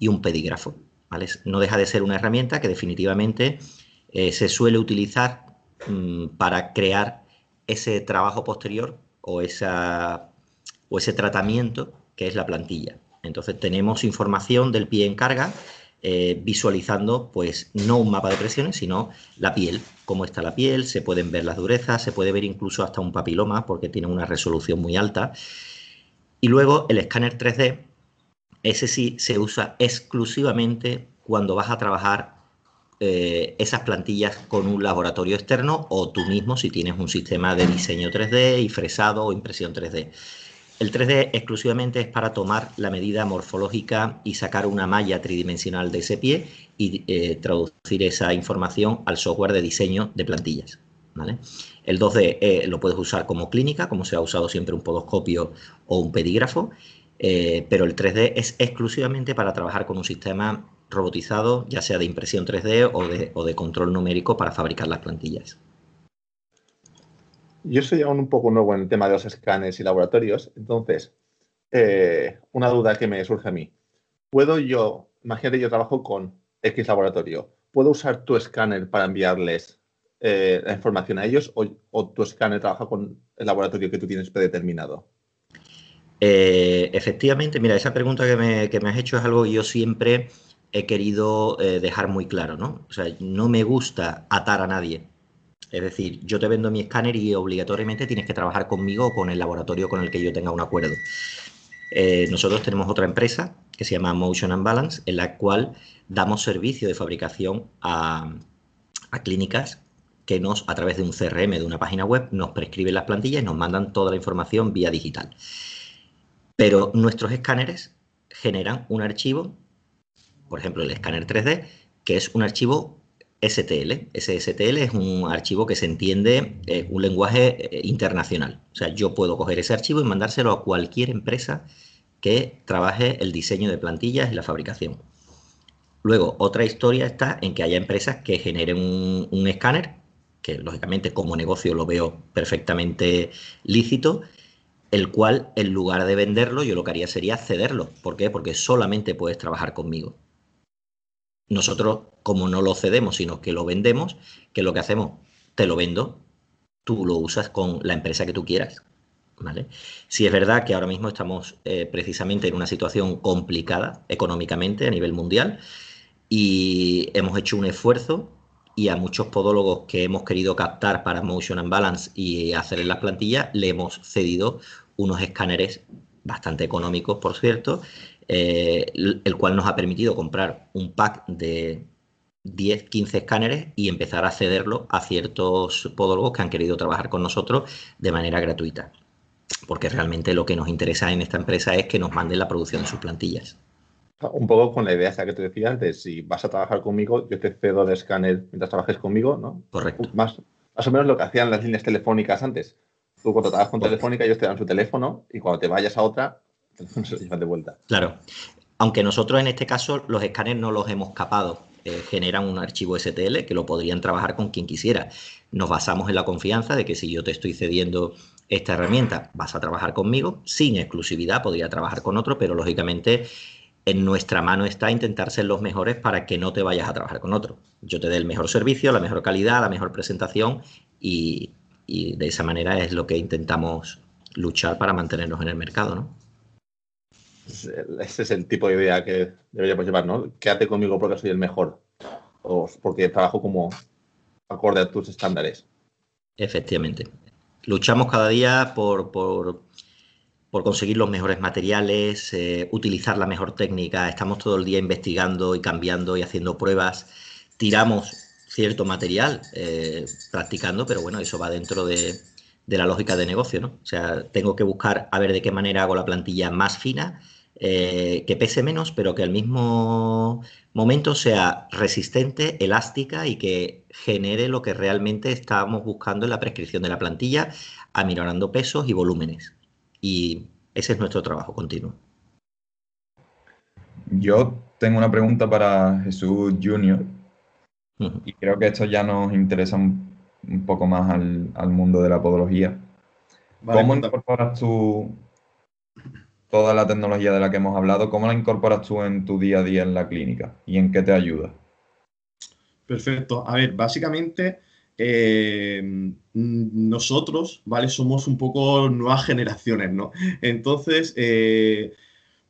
y un pedígrafo. No deja de ser una herramienta que definitivamente se suele utilizar Mm, para crear ese trabajo posterior o, esa, o ese tratamiento que es la plantilla. Entonces tenemos información del pie en carga eh, visualizando pues no un mapa de presiones, sino la piel, cómo está la piel, se pueden ver las durezas, se puede ver incluso hasta un papiloma porque tiene una resolución muy alta. Y luego el escáner 3D, ese sí se usa exclusivamente cuando vas a trabajar eh, esas plantillas con un laboratorio externo o tú mismo si tienes un sistema de diseño 3D y fresado o impresión 3D. El 3D exclusivamente es para tomar la medida morfológica y sacar una malla tridimensional de ese pie y eh, traducir esa información al software de diseño de plantillas. El 2D eh, lo puedes usar como clínica, como se ha usado siempre un podoscopio o un pedígrafo, eh, pero el 3D es exclusivamente para trabajar con un sistema robotizado, ya sea de impresión 3D o de, o de control numérico para fabricar las plantillas. Yo soy aún un poco nuevo en el tema de los escáneres y laboratorios, entonces, eh, una duda que me surge a mí. ¿Puedo yo, imagínate, yo trabajo con X laboratorio, ¿puedo usar tu escáner para enviarles eh, la información a ellos o, tu escáner trabaja con el laboratorio que tú tienes predeterminado? Eh, efectivamente, mira, esa pregunta que me, has hecho es algo que yo siempre he querido dejar muy claro, ¿no? O sea, no me gusta atar a nadie. Es decir, yo te vendo mi escáner y obligatoriamente tienes que trabajar conmigo o con el laboratorio con el que yo tenga un acuerdo. Eh, nosotros tenemos otra empresa que se llama Motion and Balance, en la cual damos servicio de fabricación a, clínicas que nos, a través de un CRM, de una página web, nos prescriben las plantillas y nos mandan toda la información vía digital. Pero nuestros escáneres generan un archivo, por ejemplo, el escáner 3D, que es un archivo STL. Ese STL es un archivo que se entiende eh, un lenguaje eh, internacional. O sea, yo puedo coger ese archivo y mandárselo a cualquier empresa que trabaje el diseño de plantillas y la fabricación. Luego, otra historia está en que haya empresas que generen un, escáner, que lógicamente como negocio lo veo perfectamente lícito, el cual en lugar de venderlo, yo lo que haría sería cederlo. ¿Por qué? Porque solamente puedes trabajar conmigo. Nosotros, como no lo cedemos, sino que lo vendemos, ¿qué es lo que hacemos? Te lo vendo, tú lo usas con la empresa que tú quieras. ¿Vale? Si es verdad que ahora mismo estamos eh, precisamente en una situación complicada económicamente a nivel mundial y hemos hecho un esfuerzo y a muchos podólogos que hemos querido captar para Motion and Balance y hacer en las plantillas le hemos cedido unos escáneres bastante económicos, por cierto, eh, el cual nos ha permitido comprar un pack de 10, 15 escáneres y empezar a cederlo a ciertos podólogos que han querido trabajar con nosotros de manera gratuita. Porque realmente lo que nos interesa en esta empresa es que nos manden la producción de sus plantillas. Un poco con la idea esa que te decías de si vas a trabajar conmigo, yo te cedo el escáner mientras trabajes conmigo, ¿no? Correcto. Más, más o menos lo que hacían las líneas telefónicas antes. Tú cuando trabajas con Telefónica, ellos te dan su teléfono y cuando te vayas a otra, de vuelta. Claro. Aunque nosotros en este caso los escáneres no los hemos capado. Eh, generan un archivo STL que lo podrían trabajar con quien quisiera. Nos basamos en la confianza de que si yo te estoy cediendo esta herramienta, vas a trabajar conmigo, sin exclusividad, podría trabajar con otro, pero lógicamente en nuestra mano está intentar ser los mejores para que no te vayas a trabajar con otro. Yo te dé el mejor servicio, la mejor calidad, la mejor presentación y, y de esa manera es lo que intentamos luchar para mantenernos en el mercado, ¿no? Ese es el tipo de idea que deberíamos llevar, ¿no? Quédate conmigo porque soy el mejor. O porque trabajo como acorde a tus estándares. Efectivamente. Luchamos cada día por, por, conseguir los mejores materiales, eh, utilizar la mejor técnica. Estamos todo el día investigando y cambiando y haciendo pruebas. Tiramos cierto material eh, practicando, pero bueno, eso va dentro de, de la lógica de negocio, ¿no? O sea, tengo que buscar a ver de qué manera hago la plantilla más fina eh, que pese menos, pero que al mismo momento sea resistente, elástica y que genere lo que realmente estábamos buscando en la prescripción de la plantilla, aminorando pesos y volúmenes. Y ese es nuestro trabajo continuo. Yo tengo una pregunta para Jesús Junior. Y creo que esto ya nos interesa un, poco más al, mundo de la podología. ¿Cómo incorporas tú toda la tecnología de la que hemos hablado, ¿cómo la incorporas tú en tu día a día en la clínica y en qué te ayuda? Perfecto. A ver, básicamente eh, nosotros, ¿vale? Somos un poco nuevas generaciones, ¿no? Entonces, eh,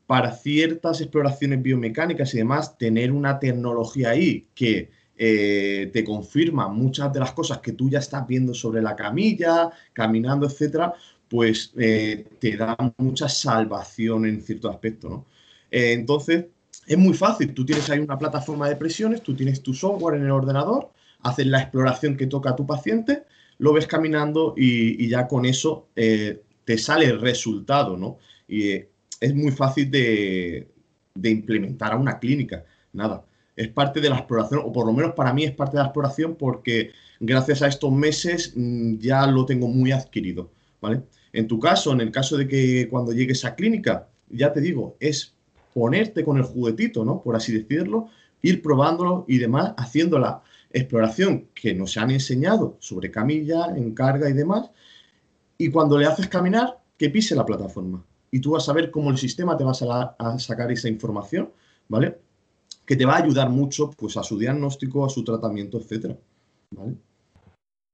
para ciertas exploraciones biomecánicas y demás, tener una tecnología ahí que eh, te confirma muchas de las cosas que tú ya estás viendo sobre la camilla, caminando, etcétera, pues eh, te da mucha salvación en cierto aspecto, ¿no? Eh, entonces, es muy fácil. Tú tienes ahí una plataforma de presiones, tú tienes tu software en el ordenador, haces la exploración que toca a tu paciente, lo ves caminando y, ya con eso eh, te sale el resultado, ¿no? Y es muy fácil de, de implementar a una clínica. Nada, es parte de la exploración, o por lo menos para mí es parte de la exploración porque gracias a estos meses mm, ya lo tengo muy adquirido, ¿vale? En tu caso, en el caso de que cuando llegues a clínica, ya te digo, es ponerte con el juguetito, ¿no? Por así decirlo, ir probándolo y demás, haciendo la exploración que nos han enseñado sobre camilla, encarga y demás, y cuando le haces caminar, que pise la plataforma. Y tú vas a ver cómo el sistema te va a, a sacar esa información, ¿vale? Que te va a ayudar mucho pues, a su diagnóstico, a su tratamiento, etcétera. ¿vale?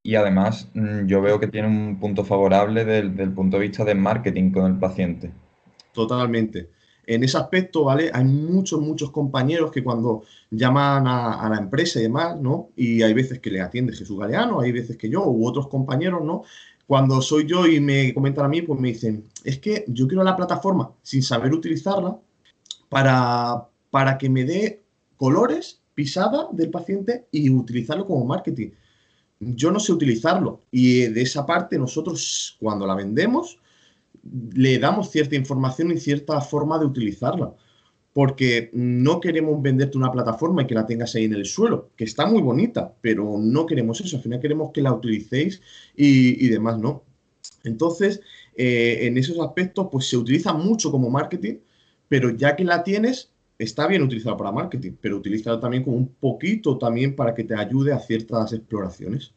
Y además, mm, yo veo que tiene un punto favorable del, punto de vista de marketing con el paciente. Totalmente. En ese aspecto, ¿vale? Hay muchos, muchos compañeros que cuando llaman a, la empresa y demás, ¿no? Y hay veces que le atiende Jesús Galeano, hay veces que yo u otros compañeros, ¿no? Cuando soy yo y me comentan a mí, pues me dicen, es que yo quiero la plataforma sin saber utilizarla para, para que me dé colores, pisada del paciente y utilizarlo como marketing yo no sé utilizarlo. Y de esa parte nosotros cuando la vendemos le damos cierta información y cierta forma de utilizarla. Porque no queremos venderte una plataforma y que la tengas ahí en el suelo, que está muy bonita, pero no queremos eso. Al final queremos que la utilicéis y, demás, ¿no? Entonces, eh, en esos aspectos, pues se utiliza mucho como marketing, pero ya que la tienes, está bien utilizado para marketing, pero utilizado también como un poquito también para que te ayude a ciertas exploraciones.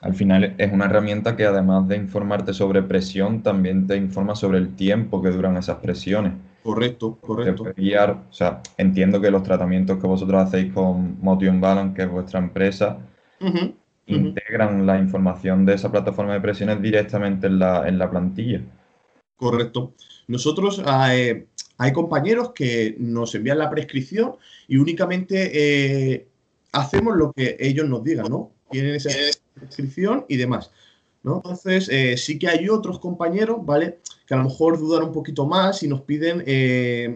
Al final es una herramienta que además de informarte sobre presión, también te informa sobre el tiempo que duran esas presiones. Correcto, correcto. o sea, entiendo que los tratamientos que vosotros hacéis con Motion Balance, que es vuestra empresa, integran la información de esa plataforma de presiones directamente en la, en la plantilla. Correcto. Nosotros eh, hay compañeros que nos envían la prescripción y únicamente eh, hacemos lo que ellos nos digan, ¿no? Tienen esa prescripción y demás. ¿no? Entonces, eh, sí que hay otros compañeros, ¿vale? Que a lo mejor dudan un poquito más y nos piden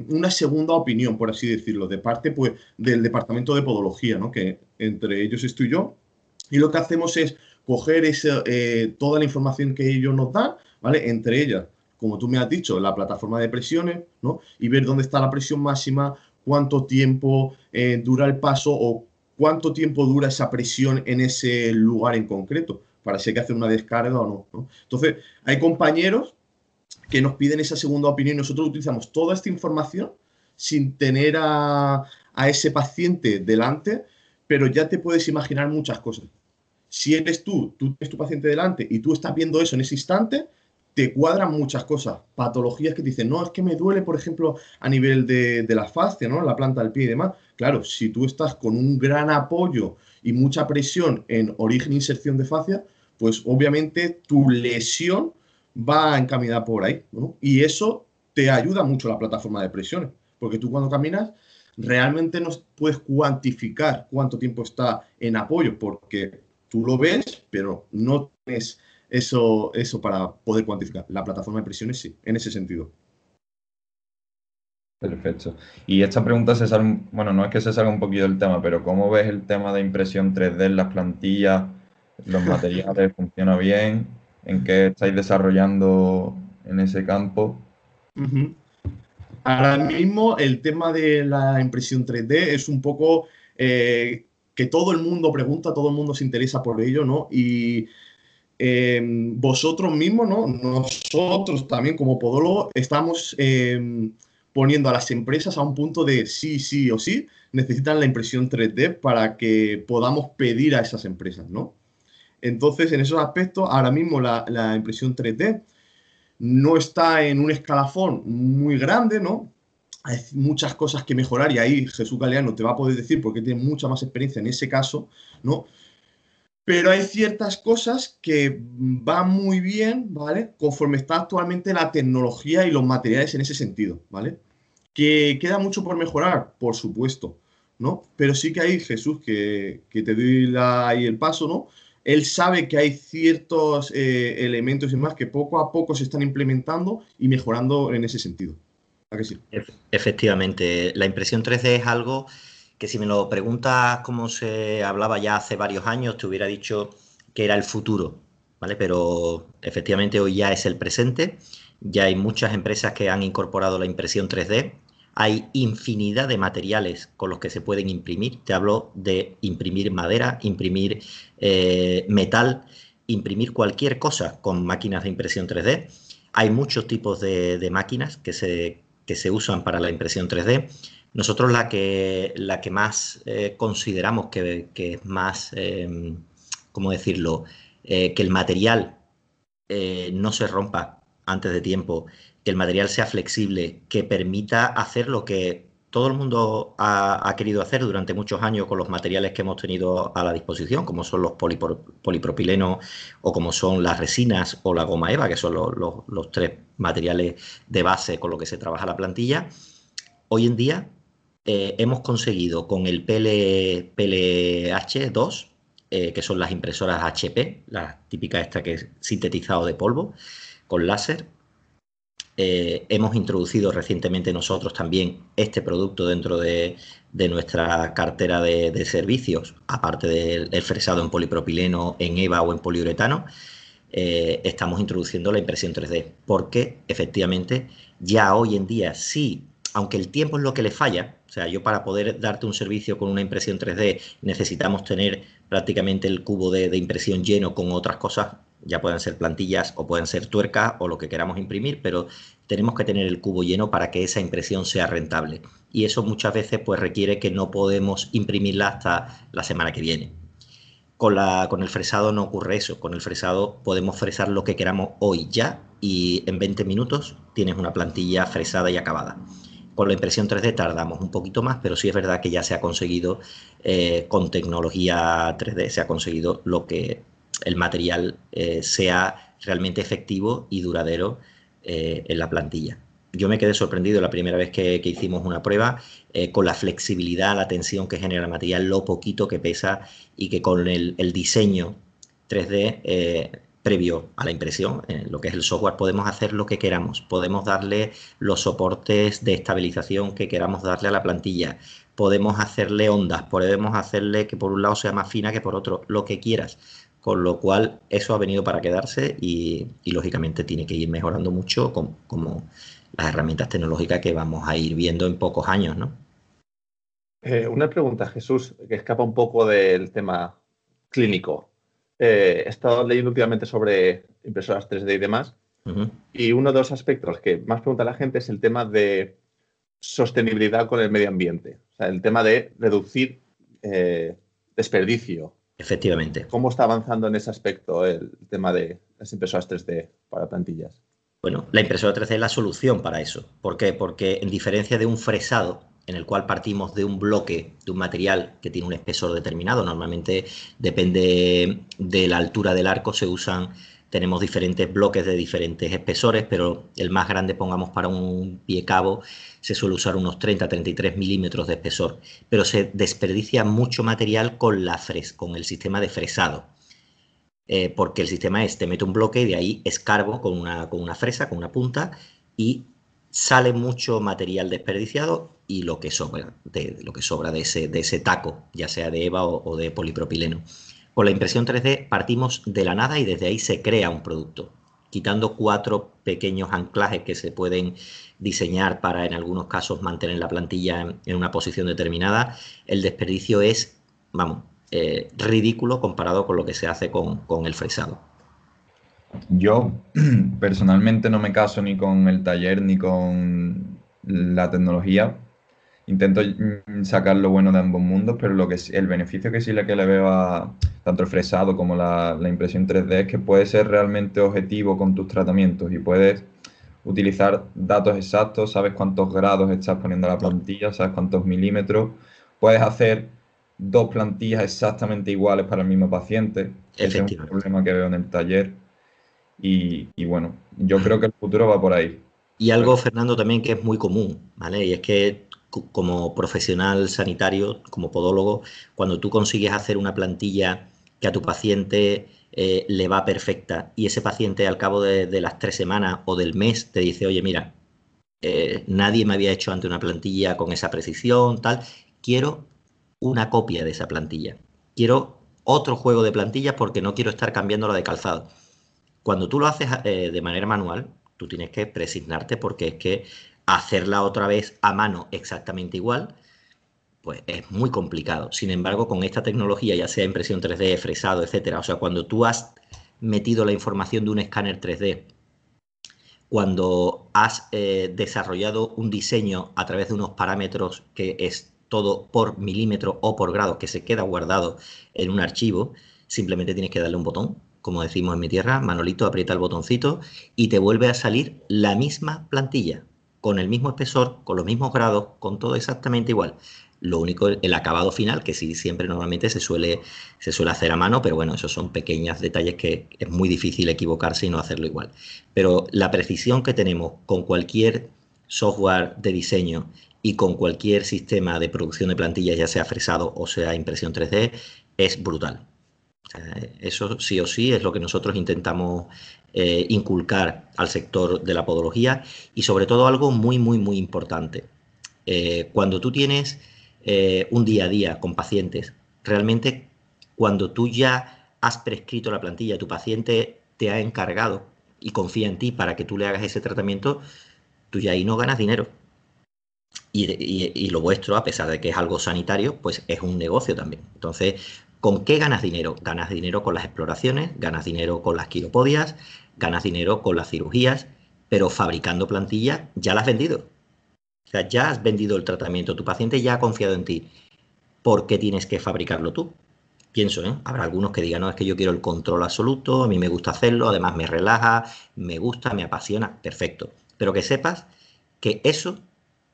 una segunda opinión, por así decirlo, de parte pues, del departamento de podología, ¿no? Que entre ellos estoy yo. Y lo que hacemos es coger toda la información que ellos nos dan, ¿vale? Entre ellas como tú me has dicho, la plataforma de presiones, ¿no? Y ver dónde está la presión máxima, cuánto tiempo eh, dura el paso o cuánto tiempo dura esa presión en ese lugar en concreto, para si hay que hacer una descarga o no, Entonces, hay compañeros que nos piden esa segunda opinión y nosotros utilizamos toda esta información sin tener a, a ese paciente delante, pero ya te puedes imaginar muchas cosas. Si eres tú, tú tienes tu paciente delante y tú estás viendo eso en ese instante, te cuadran muchas cosas, patologías que te dicen, no, es que me duele, por ejemplo, a nivel de, la fascia, ¿no? La planta del pie y demás. Claro, si tú estás con un gran apoyo y mucha presión en origen e inserción de fascia, pues obviamente tu lesión va encaminada por ahí. Y eso te ayuda mucho la plataforma de presiones, porque tú cuando caminas realmente no puedes cuantificar cuánto tiempo está en apoyo, porque tú lo ves, pero no tienes eso, eso para poder cuantificar. La plataforma de presiones sí, en ese sentido. Perfecto. Y esta pregunta se sale, bueno, no es que se salga un poquito del tema, pero ¿cómo ves el tema de impresión 3D en las plantillas, los materiales, funciona bien? ¿En qué estáis desarrollando en ese campo? Ahora mismo el tema de la impresión 3D es un poco eh, que todo el mundo pregunta, todo el mundo se interesa por ello, ¿no? Y Em, vosotros mismos, ¿no? nosotros también como podólogos, estamos em, poniendo a las empresas a un punto de sí, sí o sí, necesitan la impresión 3D para que podamos pedir a esas empresas, ¿no? Entonces, en esos aspectos, ahora mismo la, impresión 3D no está en un escalafón muy grande, ¿no? Hay muchas cosas que mejorar y ahí Jesús Galeano te va a poder decir porque tiene mucha más experiencia en ese caso, ¿no? Pero hay ciertas cosas que van muy bien, ¿vale? Conforme está actualmente la tecnología y los materiales en ese sentido, ¿vale? Que queda mucho por mejorar, por supuesto, ¿no? Pero sí que hay Jesús que, que te doy ahí el paso, ¿no? Él sabe que hay ciertos eh, elementos y más que poco a poco se están implementando y mejorando en ese sentido. Efectivamente, la impresión 3D es algo que si me lo preguntas como se hablaba ya hace varios años, te hubiera dicho que era el futuro, ¿vale? Pero efectivamente hoy ya es el presente, ya hay muchas empresas que han incorporado la impresión 3D, hay infinidad de materiales con los que se pueden imprimir, te hablo de imprimir madera, imprimir eh, metal, imprimir cualquier cosa con máquinas de impresión 3D. Hay muchos tipos de, máquinas que se, se, usan para la impresión 3D. Nosotros la que, la que más eh, consideramos que, es más, eh, ¿cómo decirlo?, eh, que el material no se rompa antes de tiempo, que el material sea flexible, que permita hacer lo que todo el mundo ha, querido hacer durante muchos años con los materiales que hemos tenido a la disposición, como son los polipropilenos o como son las resinas o la goma EVA, que son los, tres materiales de base con los que se trabaja la plantilla. Hoy en día eh, hemos conseguido con el PL, PLH2, eh, que son las impresoras HP, la típica esta que es sintetizado de polvo, con láser, eh, hemos introducido recientemente nosotros también este producto dentro de, nuestra cartera de, servicios, aparte del fresado en polipropileno, en EVA o en poliuretano. Estamos introduciendo la impresión 3D, porque efectivamente ya hoy en día sí, aunque el tiempo es lo que le falla, o sea, yo para poder darte un servicio con una impresión 3D necesitamos tener prácticamente el cubo de impresión lleno con otras cosas ya pueden ser plantillas o pueden ser tuercas o lo que queramos imprimir, pero tenemos que tener el cubo lleno para que esa impresión sea rentable. Y eso muchas veces pues requiere que no podemos imprimirla hasta la semana que viene. Con, la, con el fresado no ocurre eso. Con el fresado podemos fresar lo que queramos hoy ya y en 20 minutos tienes una plantilla fresada y acabada. Con la impresión 3D tardamos un poquito más, pero sí es verdad que ya se ha conseguido eh, con tecnología 3D, se ha conseguido lo que el material eh, sea realmente efectivo y duradero eh, en la plantilla. Yo me quedé sorprendido la primera vez que, hicimos una prueba con la flexibilidad, la tensión que genera el material, lo poquito que pesa y que con el, diseño 3D previo a la impresión, en lo que es el software, podemos hacer lo que queramos. Podemos darle los soportes de estabilización que queramos darle a la plantilla. Podemos hacerle ondas, podemos hacerle que por un lado sea más fina que por otro, lo que quieras con lo cual eso ha venido para quedarse y, lógicamente tiene que ir mejorando mucho como las herramientas tecnológicas que vamos a ir viendo en pocos años, ¿no? Eh, una pregunta, Jesús, que escapa un poco del tema clínico. Eh, he estado leyendo últimamente sobre impresoras 3D y demás, y uno de los aspectos que más pregunta la gente es el tema de sostenibilidad con el medio ambiente, o sea, el tema de reducir eh, desperdicio, Efectivamente. ¿Cómo está avanzando en ese aspecto el tema de las impresoras 3D para plantillas? Bueno, la impresora 3D es la solución para eso. ¿Por qué? Porque en diferencia de un fresado, en el cual partimos de un bloque, de un material que tiene un espesor determinado, normalmente depende de la altura del arco, se usan tenemos diferentes bloques de diferentes espesores, pero el más grande, pongamos para un pie cabo, se suele usar unos 30-33 milímetros de espesor, pero se desperdicia mucho material con, la fres con el sistema de fresado. Eh, porque el sistema es, te mete un bloque y de ahí escarbo con una, con una fresa, con una punta, y sale mucho material desperdiciado y lo que sobra de, lo que sobra de ese, de ese taco, ya sea de EVA o de polipropileno. Con la impresión 3D partimos de la nada y desde ahí se crea un producto, quitando cuatro pequeños anclajes que se pueden diseñar para en algunos casos mantener la plantilla en, una posición determinada. El desperdicio es, vamos, eh, ridículo comparado con lo que se hace con, con el fresado. Yo personalmente no me caso ni con el taller ni con la tecnología intento mm, sacar lo bueno de ambos mundos, pero lo que el beneficio que sí le, que le veo a tanto el fresado como la, impresión 3D es que puedes ser realmente objetivo con tus tratamientos y puedes utilizar datos exactos, sabes cuántos grados estás poniendo a la plantilla, sabes cuántos milímetros, puedes hacer dos plantillas exactamente iguales para el mismo paciente. Ese es un problema que veo en el taller. Y, y bueno, yo creo que el futuro va por ahí. Y algo, Fernando, también que es muy común, ¿vale? Y es que como profesional sanitario, como podólogo, cuando tú consigues hacer una plantilla que a tu paciente eh, le va perfecta y ese paciente al cabo de, las tres semanas o del mes te dice, oye, mira, eh, nadie me había hecho ante una plantilla con esa precisión, tal. Quiero una copia de esa plantilla. Quiero otro juego de plantillas porque no quiero estar cambiando la de calzado. Cuando tú lo haces eh, de manera manual, tú tienes que presignarte porque es que hacerla otra vez a mano exactamente igual, pues es muy complicado. Sin embargo, con esta tecnología, ya sea impresión 3D, fresado, etcétera, o sea, cuando tú has metido la información de un escáner 3D, cuando has eh, desarrollado un diseño a través de unos parámetros que es todo por milímetro o por grado, que se queda guardado en un archivo, simplemente tienes que darle un botón, como decimos en mi tierra, Manolito aprieta el botoncito y te vuelve a salir la misma plantilla, con el mismo espesor, con los mismos grados, con todo exactamente igual. Lo único, el acabado final, que sí siempre normalmente se suele, se suele hacer a mano, pero bueno, esos son pequeños detalles que es muy difícil equivocarse y no hacerlo igual. Pero la precisión que tenemos con cualquier software de diseño y con cualquier sistema de producción de plantillas, ya sea fresado o sea impresión 3D, es brutal. eso sí o sí es lo que nosotros intentamos eh, inculcar al sector de la podología y sobre todo algo muy, muy, muy importante. Eh, cuando tú tienes eh, un día a día con pacientes. Realmente, cuando tú ya has prescrito la plantilla, tu paciente te ha encargado y confía en ti para que tú le hagas ese tratamiento, tú ya ahí no ganas dinero. Y, lo vuestro, a pesar de que es algo sanitario, pues es un negocio también. Entonces, ¿con qué ganas dinero? Ganas dinero con las exploraciones, ganas dinero con las quiropodias, ganas dinero con las cirugías, pero fabricando plantillas ya las has vendido. O sea, ya has vendido el tratamiento, tu paciente ya ha confiado en ti. ¿Por qué tienes que fabricarlo tú? Pienso, ¿eh? Habrá algunos que digan, no, es que yo quiero el control absoluto, a mí me gusta hacerlo, además me relaja, me gusta, me apasiona, perfecto. Pero que sepas que eso,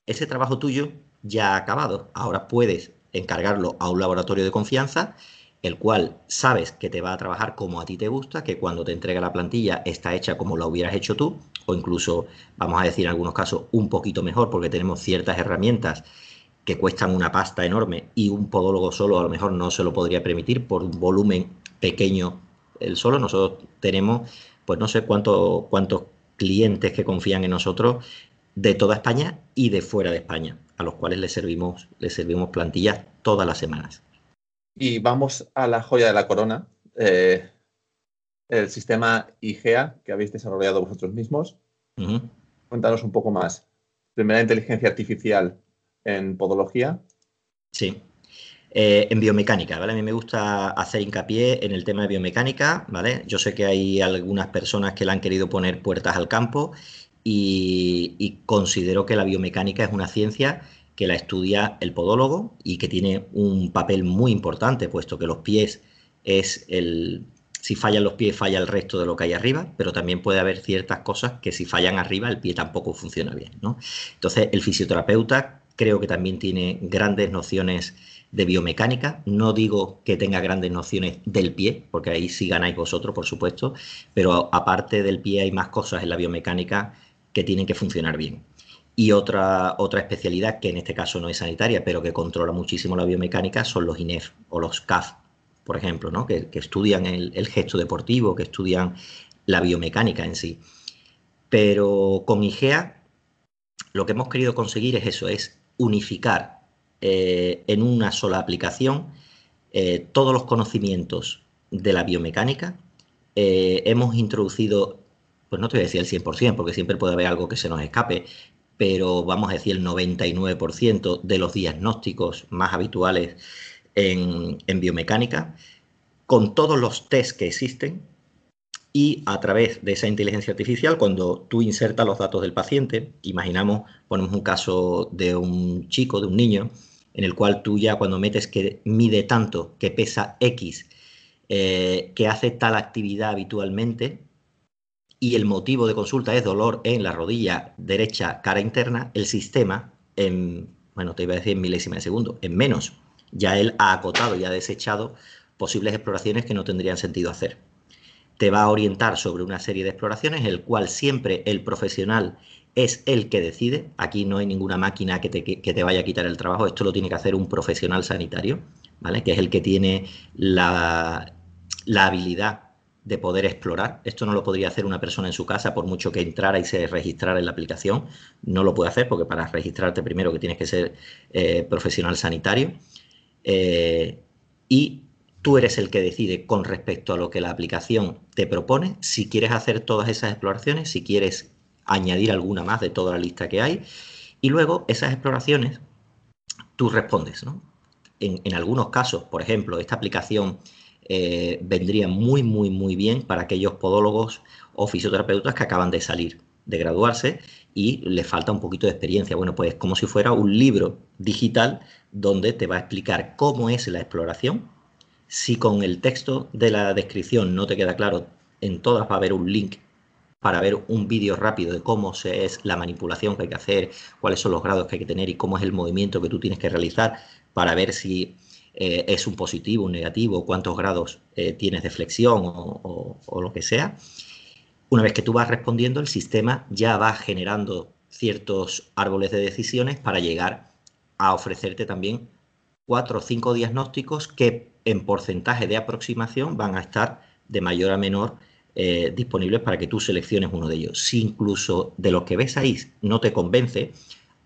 ese trabajo tuyo ya ha acabado. Ahora puedes encargarlo a un laboratorio de confianza, el cual sabes que te va a trabajar como a ti te gusta, que cuando te entrega la plantilla está hecha como la hubieras hecho tú, o incluso, vamos a decir en algunos casos, un poquito mejor porque tenemos ciertas herramientas que cuestan una pasta enorme y un podólogo solo a lo mejor no se lo podría permitir por un volumen pequeño el solo. Nosotros tenemos, pues no sé cuántos cuántos clientes que confían en nosotros de toda España y de fuera de España, a los cuales les servimos, les servimos plantillas todas las semanas. Y vamos a la joya de la corona, eh, el sistema IGEA que habéis desarrollado vosotros mismos. Cuéntanos un poco más. Primera inteligencia artificial en podología. Sí. Eh, en biomecánica, ¿vale? A mí me gusta hacer hincapié en el tema de biomecánica, ¿vale? Yo sé que hay algunas personas que le han querido poner puertas al campo y, y considero que la biomecánica es una ciencia que la estudia el podólogo y que tiene un papel muy importante, puesto que los pies es el, si fallan los pies, falla el resto de lo que hay arriba, pero también puede haber ciertas cosas que si fallan arriba, el pie tampoco funciona bien. ¿no? Entonces, el fisioterapeuta creo que también tiene grandes nociones de biomecánica. No digo que tenga grandes nociones del pie, porque ahí sí ganáis vosotros, por supuesto, pero aparte del pie hay más cosas en la biomecánica que tienen que funcionar bien. Y otra, otra especialidad, que en este caso no es sanitaria, pero que controla muchísimo la biomecánica, son los INEF o los CAF, por ejemplo, ¿no? que, estudian el, gesto deportivo, que estudian la biomecánica en sí. Pero con IGEA lo que hemos querido conseguir es eso, es unificar eh, en una sola aplicación eh, todos los conocimientos de la biomecánica. Eh, hemos introducido, pues no te voy a decir el 100%, porque siempre puede haber algo que se nos escape, pero vamos a decir el 99% de los diagnósticos más habituales en, biomecánica, con todos los test que existen y a través de esa inteligencia artificial, cuando tú insertas los datos del paciente, imaginamos, ponemos un caso de un chico, de un niño, en el cual tú ya cuando metes que mide tanto, que pesa X, eh, que hace tal actividad habitualmente, y el motivo de consulta es dolor en la rodilla derecha, cara interna, el sistema, en, bueno, te iba a decir en milésima de segundo, en menos ya él ha acotado y ha desechado posibles exploraciones que no tendrían sentido hacer. Te va a orientar sobre una serie de exploraciones, el cual siempre el profesional es el que decide. Aquí no hay ninguna máquina que te, vaya a quitar el trabajo, esto lo tiene que hacer un profesional sanitario, ¿vale? Que es el que tiene la, la habilidad de poder explorar. Esto no lo podría hacer una persona en su casa por mucho que entrara y se registrara en la aplicación. No lo puede hacer porque para registrarte primero que tienes que ser eh, profesional sanitario. Eh, y tú eres el que decide con respecto a lo que la aplicación te propone, si quieres hacer todas esas exploraciones, si quieres añadir alguna más de toda la lista que hay. Y luego esas exploraciones, tú respondes. En, en algunos casos, por ejemplo, esta aplicación eh, vendría muy, muy, muy bien para aquellos podólogos o fisioterapeutas que acaban de salir, de graduarse y les falta un poquito de experiencia. Bueno, pues como si fuera un libro digital donde te va a explicar cómo es la exploración. Si con el texto de la descripción no te queda claro, en todas va a haber un link para ver un vídeo rápido de cómo se es la manipulación que hay que hacer, cuáles son los grados que hay que tener y cómo es el movimiento que tú tienes que realizar para ver si eh, es un positivo, un negativo, cuántos grados eh, tienes de flexión o, lo que sea. Una vez que tú vas respondiendo, el sistema ya va generando ciertos árboles de decisiones para llegar a ofrecerte también cuatro o cinco diagnósticos que en porcentaje de aproximación van a estar de mayor a menor eh, disponibles para que tú selecciones uno de ellos. Si incluso de lo que ves ahí no te convence,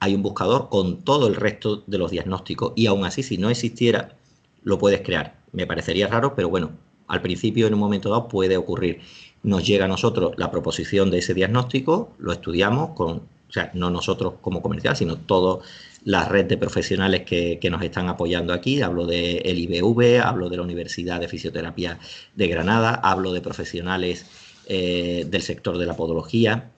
hay un buscador con todo el resto de los diagnósticos y aún así si no existiera lo puedes crear. Me parecería raro, pero bueno, al principio en un momento dado puede ocurrir. Nos llega a nosotros la proposición de ese diagnóstico, lo estudiamos con, o sea, no nosotros como comercial, sino toda la red de profesionales que, nos están apoyando aquí. Hablo del el IBV, hablo de la Universidad de Fisioterapia de Granada, hablo de profesionales eh, del sector de la podología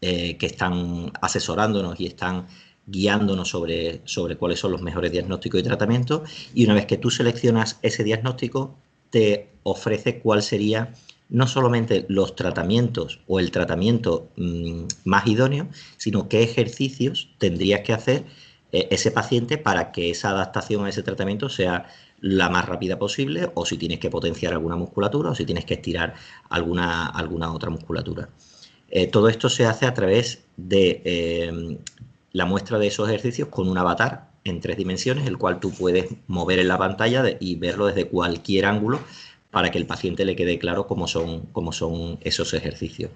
eh, que están asesorándonos y están guiándonos sobre, sobre cuáles son los mejores diagnósticos y tratamientos. Y una vez que tú seleccionas ese diagnóstico, te ofrece cuál sería no solamente los tratamientos o el tratamiento mm, más idóneo, sino qué ejercicios tendrías que hacer eh, ese paciente para que esa adaptación a ese tratamiento sea la más rápida posible o si tienes que potenciar alguna musculatura o si tienes que estirar alguna, alguna otra musculatura. Eh, todo esto se hace a través de eh, la muestra de esos ejercicios con un avatar en tres dimensiones, el cual tú puedes mover en la pantalla y verlo desde cualquier ángulo para que el paciente le quede claro cómo son, cómo son esos ejercicios.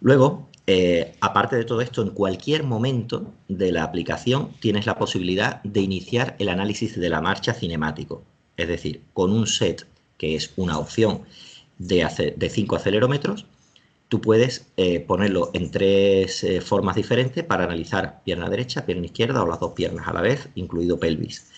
Luego, eh, aparte de todo esto, en cualquier momento de la aplicación tienes la posibilidad de iniciar el análisis de la marcha cinemático. Es decir, con un set, que es una opción de, de cinco acelerómetros, tú puedes eh, ponerlo en tres eh, formas diferentes para analizar pierna derecha, pierna izquierda o las dos piernas a la vez, incluido pelvis.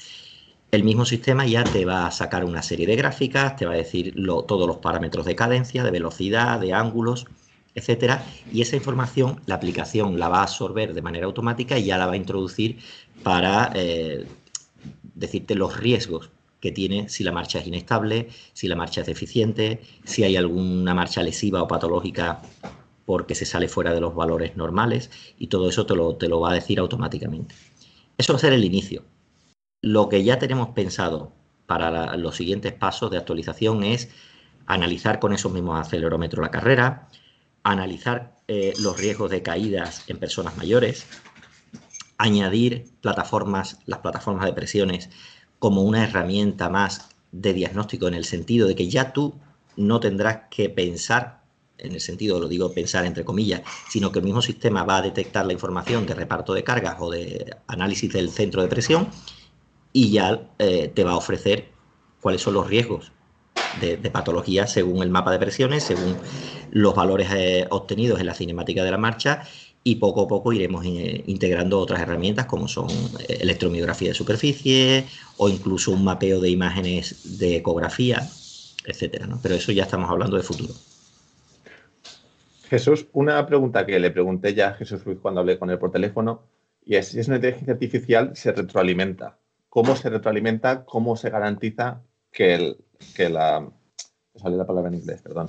El mismo sistema ya te va a sacar una serie de gráficas, te va a decir todos los parámetros de cadencia, de velocidad, de ángulos, etcétera, y esa información la aplicación la va a absorber de manera automática y ya la va a introducir para eh, decirte los riesgos que tiene si la marcha es inestable, si la marcha es deficiente, si hay alguna marcha lesiva o patológica porque se sale fuera de los valores normales y todo eso te lo, te lo va a decir automáticamente. Eso va a ser el inicio. Lo que ya tenemos pensado para los siguientes pasos de actualización es analizar con esos mismos acelerómetros la carrera, analizar eh, los riesgos de caídas en personas mayores, añadir plataformas, las plataformas de presiones como una herramienta más de diagnóstico en el sentido de que ya tú no tendrás que pensar, en el sentido, lo digo pensar entre comillas, sino que el mismo sistema va a detectar la información de reparto de cargas o de análisis del centro de presión y ya eh, te va a ofrecer cuáles son los riesgos de, patología según el mapa de presiones, según los valores eh, obtenidos en la cinemática de la marcha y poco a poco iremos eh, integrando otras herramientas como son eh, electromiografía de superficie o incluso un mapeo de imágenes de ecografía, etcétera. Pero eso ya estamos hablando de futuro. Jesús, una pregunta que le pregunté ya a Jesús Ruiz cuando hablé con él por teléfono, y es si es una inteligencia artificial se retroalimenta. ¿Cómo se retroalimenta? ¿Cómo se garantiza que, el, que la... sale la palabra en inglés, perdón.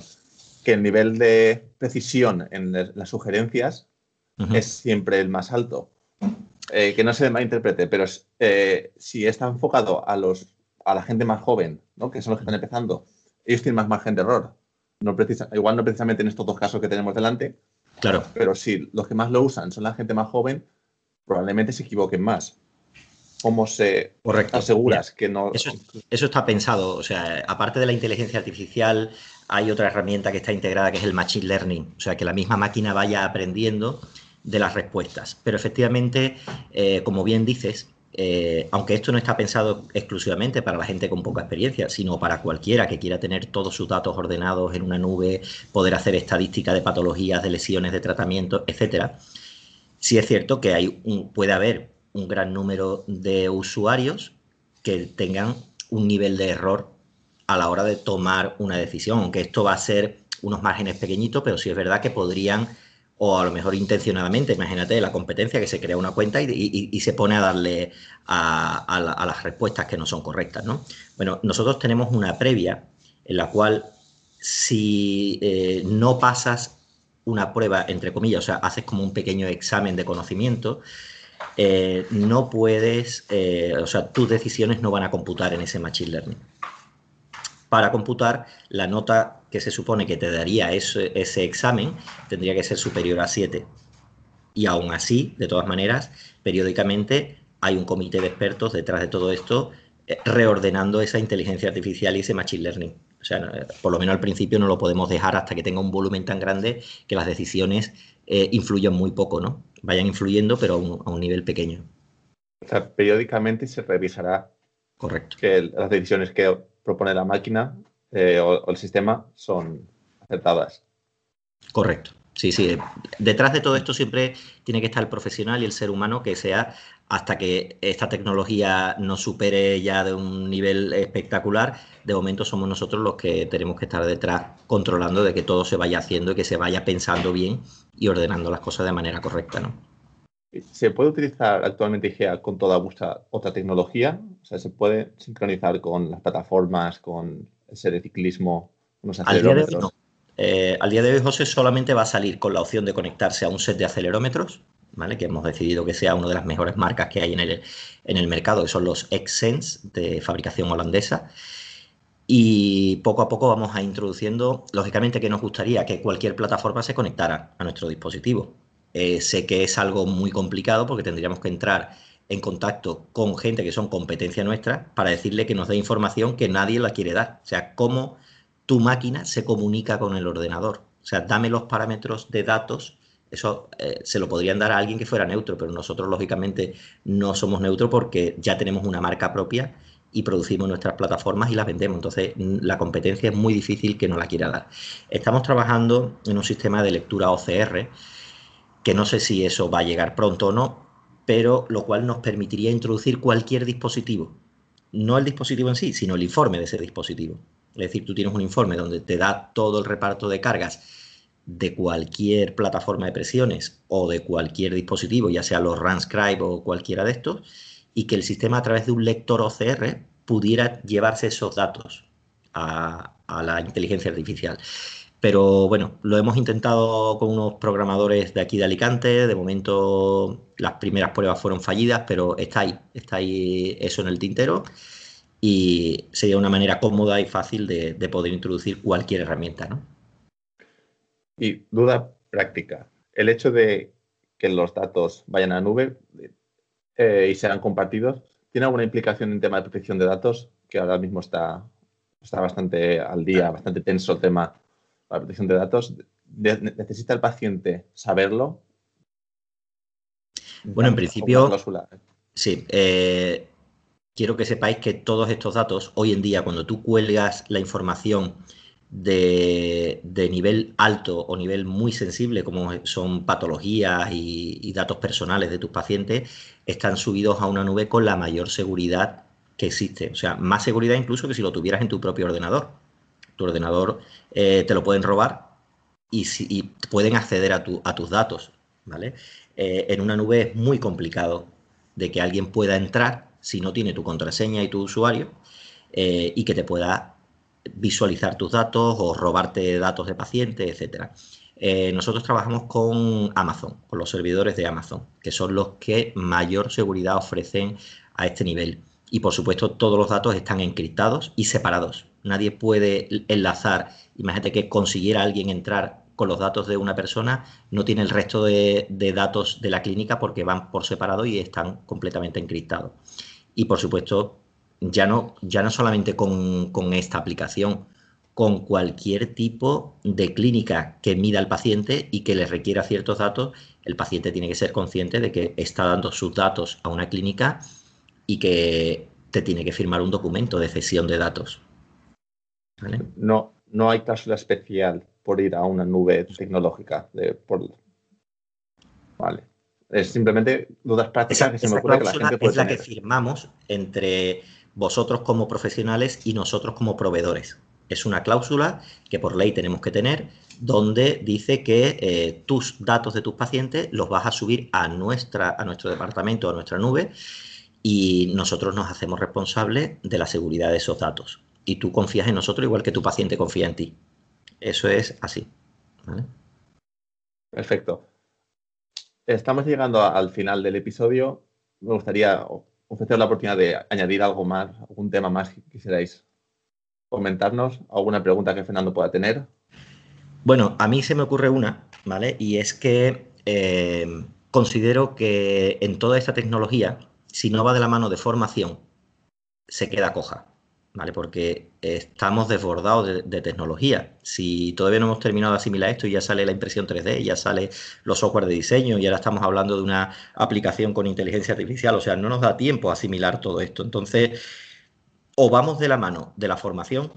Que el nivel de precisión en las sugerencias es siempre el más alto. Eh, que no se malinterprete, pero eh, si está enfocado a, los, a la gente más joven, ¿no? que son los que están empezando, ellos tienen más margen de error. No precisa, igual no precisamente en estos dos casos que tenemos delante, claro. pero si los que más lo usan son la gente más joven, probablemente se equivoquen más. cómo se aseguras que no... Eso, eso, está pensado. O sea, aparte de la inteligencia artificial, hay otra herramienta que está integrada que es el Machine Learning. O sea, que la misma máquina vaya aprendiendo de las respuestas. Pero efectivamente, eh, como bien dices, eh, aunque esto no está pensado exclusivamente para la gente con poca experiencia, sino para cualquiera que quiera tener todos sus datos ordenados en una nube, poder hacer estadística de patologías, de lesiones, de tratamiento, etcétera, sí es cierto que hay puede haber un gran número de usuarios que tengan un nivel de error a la hora de tomar una decisión, aunque esto va a ser unos márgenes pequeñitos, pero sí es verdad que podrían o a lo mejor intencionadamente, imagínate la competencia que se crea una cuenta y, se pone a darle a, las respuestas que no son correctas, ¿no? Bueno, nosotros tenemos una previa en la cual si eh, no pasas una prueba, entre comillas, o sea, haces como un pequeño examen de conocimiento, eh, no puedes, eh, o sea, tus decisiones no van a computar en ese Machine Learning. Para computar, la nota que se supone que te daría ese, examen tendría que ser superior a 7. Y aún así, de todas maneras, periódicamente hay un comité de expertos detrás de todo esto eh, reordenando esa inteligencia artificial y ese machine learning. O sea, por lo menos al principio no lo podemos dejar hasta que tenga un volumen tan grande que las decisiones eh, influyan muy poco, ¿no? Vayan influyendo, pero a un, nivel pequeño. O sea, periódicamente se revisará Correcto. que las decisiones que propone la máquina eh, o, el sistema son acertadas. Correcto. Sí, sí. Detrás de todo esto siempre tiene que estar el profesional y el ser humano que sea hasta que esta tecnología nos supere ya de un nivel espectacular. De momento somos nosotros los que tenemos que estar detrás controlando de que todo se vaya haciendo y que se vaya pensando bien y ordenando las cosas de manera correcta, ¿no? ¿Se puede utilizar actualmente IGEA con toda vuestra otra tecnología? O sea, ¿se puede sincronizar con las plataformas, con ese de ciclismo, unos acelerómetros? Eh, al día de hoy, José solamente va a salir con la opción de conectarse a un set de acelerómetros, ¿vale? que hemos decidido que sea una de las mejores marcas que hay en el, en el mercado, que son los Xsense de fabricación holandesa. Y poco a poco vamos a introduciendo, lógicamente que nos gustaría que cualquier plataforma se conectara a nuestro dispositivo. Eh, sé que es algo muy complicado porque tendríamos que entrar en contacto con gente que son competencia nuestra para decirle que nos dé información que nadie la quiere dar. O sea, cómo tu máquina se comunica con el ordenador. O sea, dame los parámetros de datos. Eso eh, se lo podrían dar a alguien que fuera neutro, pero nosotros lógicamente no somos neutros porque ya tenemos una marca propia y producimos nuestras plataformas y las vendemos. Entonces, la competencia es muy difícil que no la quiera dar. Estamos trabajando en un sistema de lectura OCR, que no sé si eso va a llegar pronto o no, pero lo cual nos permitiría introducir cualquier dispositivo. No el dispositivo en sí, sino el informe de ese dispositivo. Es decir, tú tienes un informe donde te da todo el reparto de cargas de cualquier plataforma de presiones o de cualquier dispositivo, ya sea los Runscribe o cualquiera de estos, y que el sistema a través de un lector OCR pudiera llevarse esos datos a, a la inteligencia artificial. Pero bueno, lo hemos intentado con unos programadores de aquí de Alicante. De momento las primeras pruebas fueron fallidas, pero está ahí, está ahí eso en el tintero. Y sería una manera cómoda y fácil de, poder introducir cualquier herramienta, ¿no? Y duda práctica. El hecho de que los datos vayan a nube eh, y sean compartidos, ¿tiene alguna implicación en tema de protección de datos? Que ahora mismo está, está bastante al día, bastante tenso el tema la protección de datos, ¿necesita el paciente saberlo? Bueno, en principio, sí. Eh, quiero que sepáis que todos estos datos, hoy en día, cuando tú cuelgas la información de, nivel alto o nivel muy sensible, como son patologías y, y, datos personales de tus pacientes, están subidos a una nube con la mayor seguridad que existe. O sea, más seguridad incluso que si lo tuvieras en tu propio ordenador tu ordenador eh, te lo pueden robar y, si, pueden acceder a, tus datos, ¿vale? Eh, en una nube es muy complicado de que alguien pueda entrar si no tiene tu contraseña y tu usuario eh, y que te pueda visualizar tus datos o robarte datos de pacientes, etcétera. nosotros trabajamos con Amazon, con los servidores de Amazon, que son los que mayor seguridad ofrecen a este nivel. Y por supuesto, todos los datos están encriptados y separados nadie puede enlazar. Imagínate que consiguiera alguien entrar con los datos de una persona, no tiene el resto de, datos de la clínica porque van por separado y están completamente encriptados. Y por supuesto, ya no, ya no solamente con, con esta aplicación, con cualquier tipo de clínica que mida al paciente y que le requiera ciertos datos, el paciente tiene que ser consciente de que está dando sus datos a una clínica y que te tiene que firmar un documento de cesión de datos. No, no hay cláusula especial por ir a una nube tecnológica. De, por... Vale. Es simplemente dudas prácticas que se me ocurre que la gente puede Es la que firmamos entre vosotros como profesionales y nosotros como proveedores. Es una cláusula que por ley tenemos que tener donde dice que eh, tus datos de tus pacientes los vas a subir a, nuestra, a nuestro departamento, a nuestra nube, y nosotros nos hacemos responsables de la seguridad de esos datos. Y tú confías en nosotros igual que tu paciente confía en ti. Eso es así. Perfecto. Estamos llegando al final del episodio. Me gustaría ofrecer la oportunidad de añadir algo más, algún tema más que quisierais comentarnos, alguna pregunta que Fernando pueda tener. Bueno, a mí se me ocurre una, ¿vale? Y es que eh, considero que en toda esta tecnología, si no va de la mano de formación, se queda coja, ¿vale? Porque estamos desbordados de, tecnología. Si todavía no hemos terminado de asimilar esto y ya sale la impresión 3D, ya sale los software de diseño y ahora estamos hablando de una aplicación con inteligencia artificial, o sea, no nos da tiempo a asimilar todo esto. Entonces, o vamos de la mano de la formación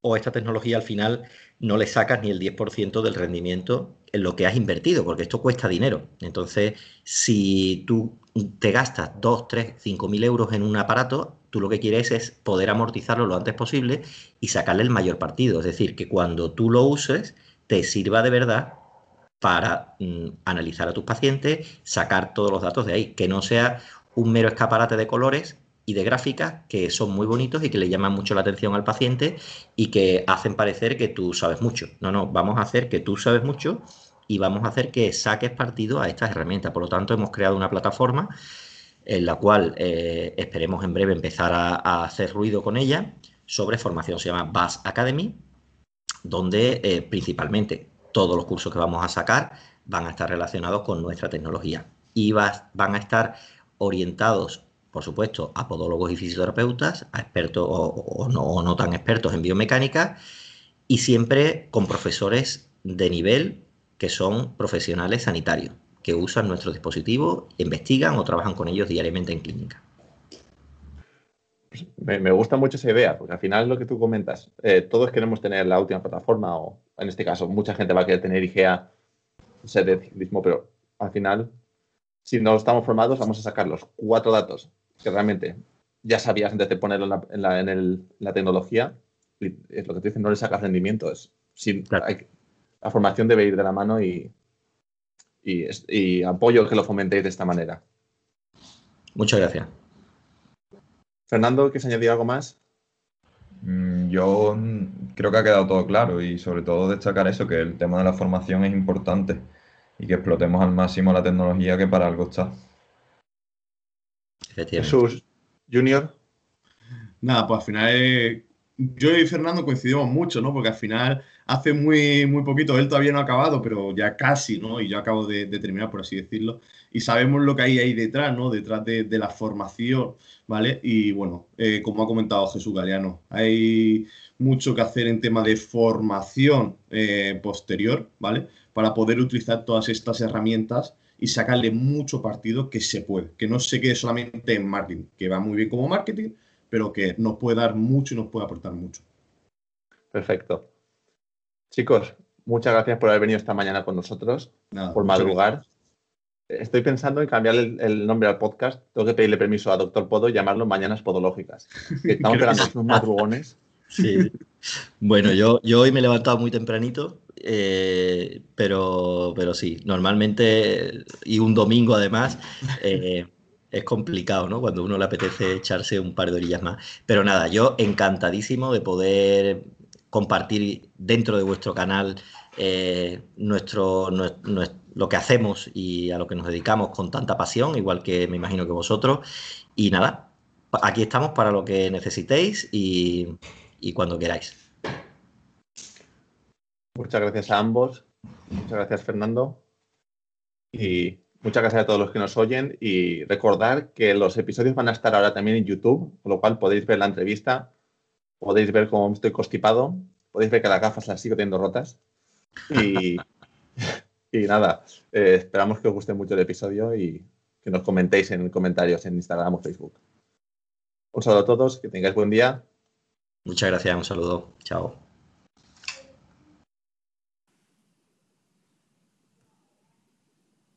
o esta tecnología al final no le sacas ni el 10% del rendimiento en lo que has invertido, porque esto cuesta dinero. Entonces, si tú te gastas 2, 3, 5 mil euros en un aparato, tú lo que quieres es poder amortizarlo lo antes posible y sacarle el mayor partido. Es decir, que cuando tú lo uses, te sirva de verdad para mm, analizar a tus pacientes, sacar todos los datos de ahí, que no sea un mero escaparate de colores y de gráficas que son muy bonitos y que le llaman mucho la atención al paciente y que hacen parecer que tú sabes mucho. No, no, vamos a hacer que tú sabes mucho y vamos a hacer que saques partido a estas herramientas. Por lo tanto, hemos creado una plataforma en la cual eh, esperemos en breve empezar a, hacer ruido con ella sobre formación. Se llama BAS Academy, donde eh, principalmente todos los cursos que vamos a sacar van a estar relacionados con nuestra tecnología y van a estar orientados por supuesto, a podólogos y fisioterapeutas, a expertos o, no, tan expertos en biomecánica, y siempre con profesores de nivel que son profesionales sanitarios, que usan nuestro dispositivo, investigan o trabajan con ellos diariamente en clínica. Me, gusta mucho esa idea, porque al final lo que tú comentas, eh, todos queremos tener la última plataforma, o en este caso, mucha gente va a querer tener IGEA, set de ciclismo, pero al final, si no estamos formados, vamos a sacar los cuatro datos que realmente ya sabías antes de ponerlo en la, en la, tecnología, es lo que te dicen, no le sacas rendimiento. Es, la formación debe ir de la mano y, y, apoyo que lo fomentéis de esta manera. Muchas gracias. Fernando, ¿quieres añadir algo más? Mm, yo creo que ha quedado todo claro y sobre todo destacar eso, que el tema de la formación es importante y que explotemos al máximo la tecnología que para algo está. Jesús Junior. Nada, pues al final eh, yo y Fernando coincidimos mucho, ¿no? Porque al final hace muy, muy poquito, él todavía no ha acabado, pero ya casi, ¿no? Y yo acabo de, terminar, por así decirlo. Y sabemos lo que hay ahí detrás, ¿no? Detrás de, la formación, ¿vale? Y bueno, eh, como ha comentado Jesús Galeano, hay mucho que hacer en tema de formación eh, posterior, ¿vale? Para poder utilizar todas estas herramientas y sacarle mucho partido que se puede, que no se quede solamente en marketing, que va muy bien como marketing, pero que nos puede dar mucho y nos puede aportar mucho. Perfecto. Chicos, muchas gracias por haber venido esta mañana con nosotros, por madrugar. Estoy pensando en cambiar el, nombre al podcast. Tengo que pedirle permiso a Doctor Podo y llamarlo Mañanas Podológicas. estamos esperando unos madrugones. Sí. Bueno, yo, yo hoy me he levantado muy tempranito eh, pero, pero sí, normalmente, y un domingo además, eh, es complicado, ¿no? Cuando uno le apetece echarse un par de orillas más. Pero nada, yo encantadísimo de poder compartir dentro de vuestro canal eh, nuestro, lo que hacemos y a lo que nos dedicamos con tanta pasión, igual que me imagino que vosotros. Y nada, aquí estamos para lo que necesitéis y cuando queráis. Muchas gracias a ambos. Muchas gracias, Fernando. Y Muchas gracias a todos los que nos oyen y recordar que los episodios van a estar ahora también en YouTube, con lo cual podéis ver la entrevista, podéis ver cómo estoy constipado, podéis ver que las gafas las sigo teniendo rotas. Y, nada, eh, esperamos que os guste mucho el episodio y que nos comentéis en comentarios en Instagram o Facebook. Un saludo a todos, que tengáis buen día. Muchas gracias, un saludo. Chao.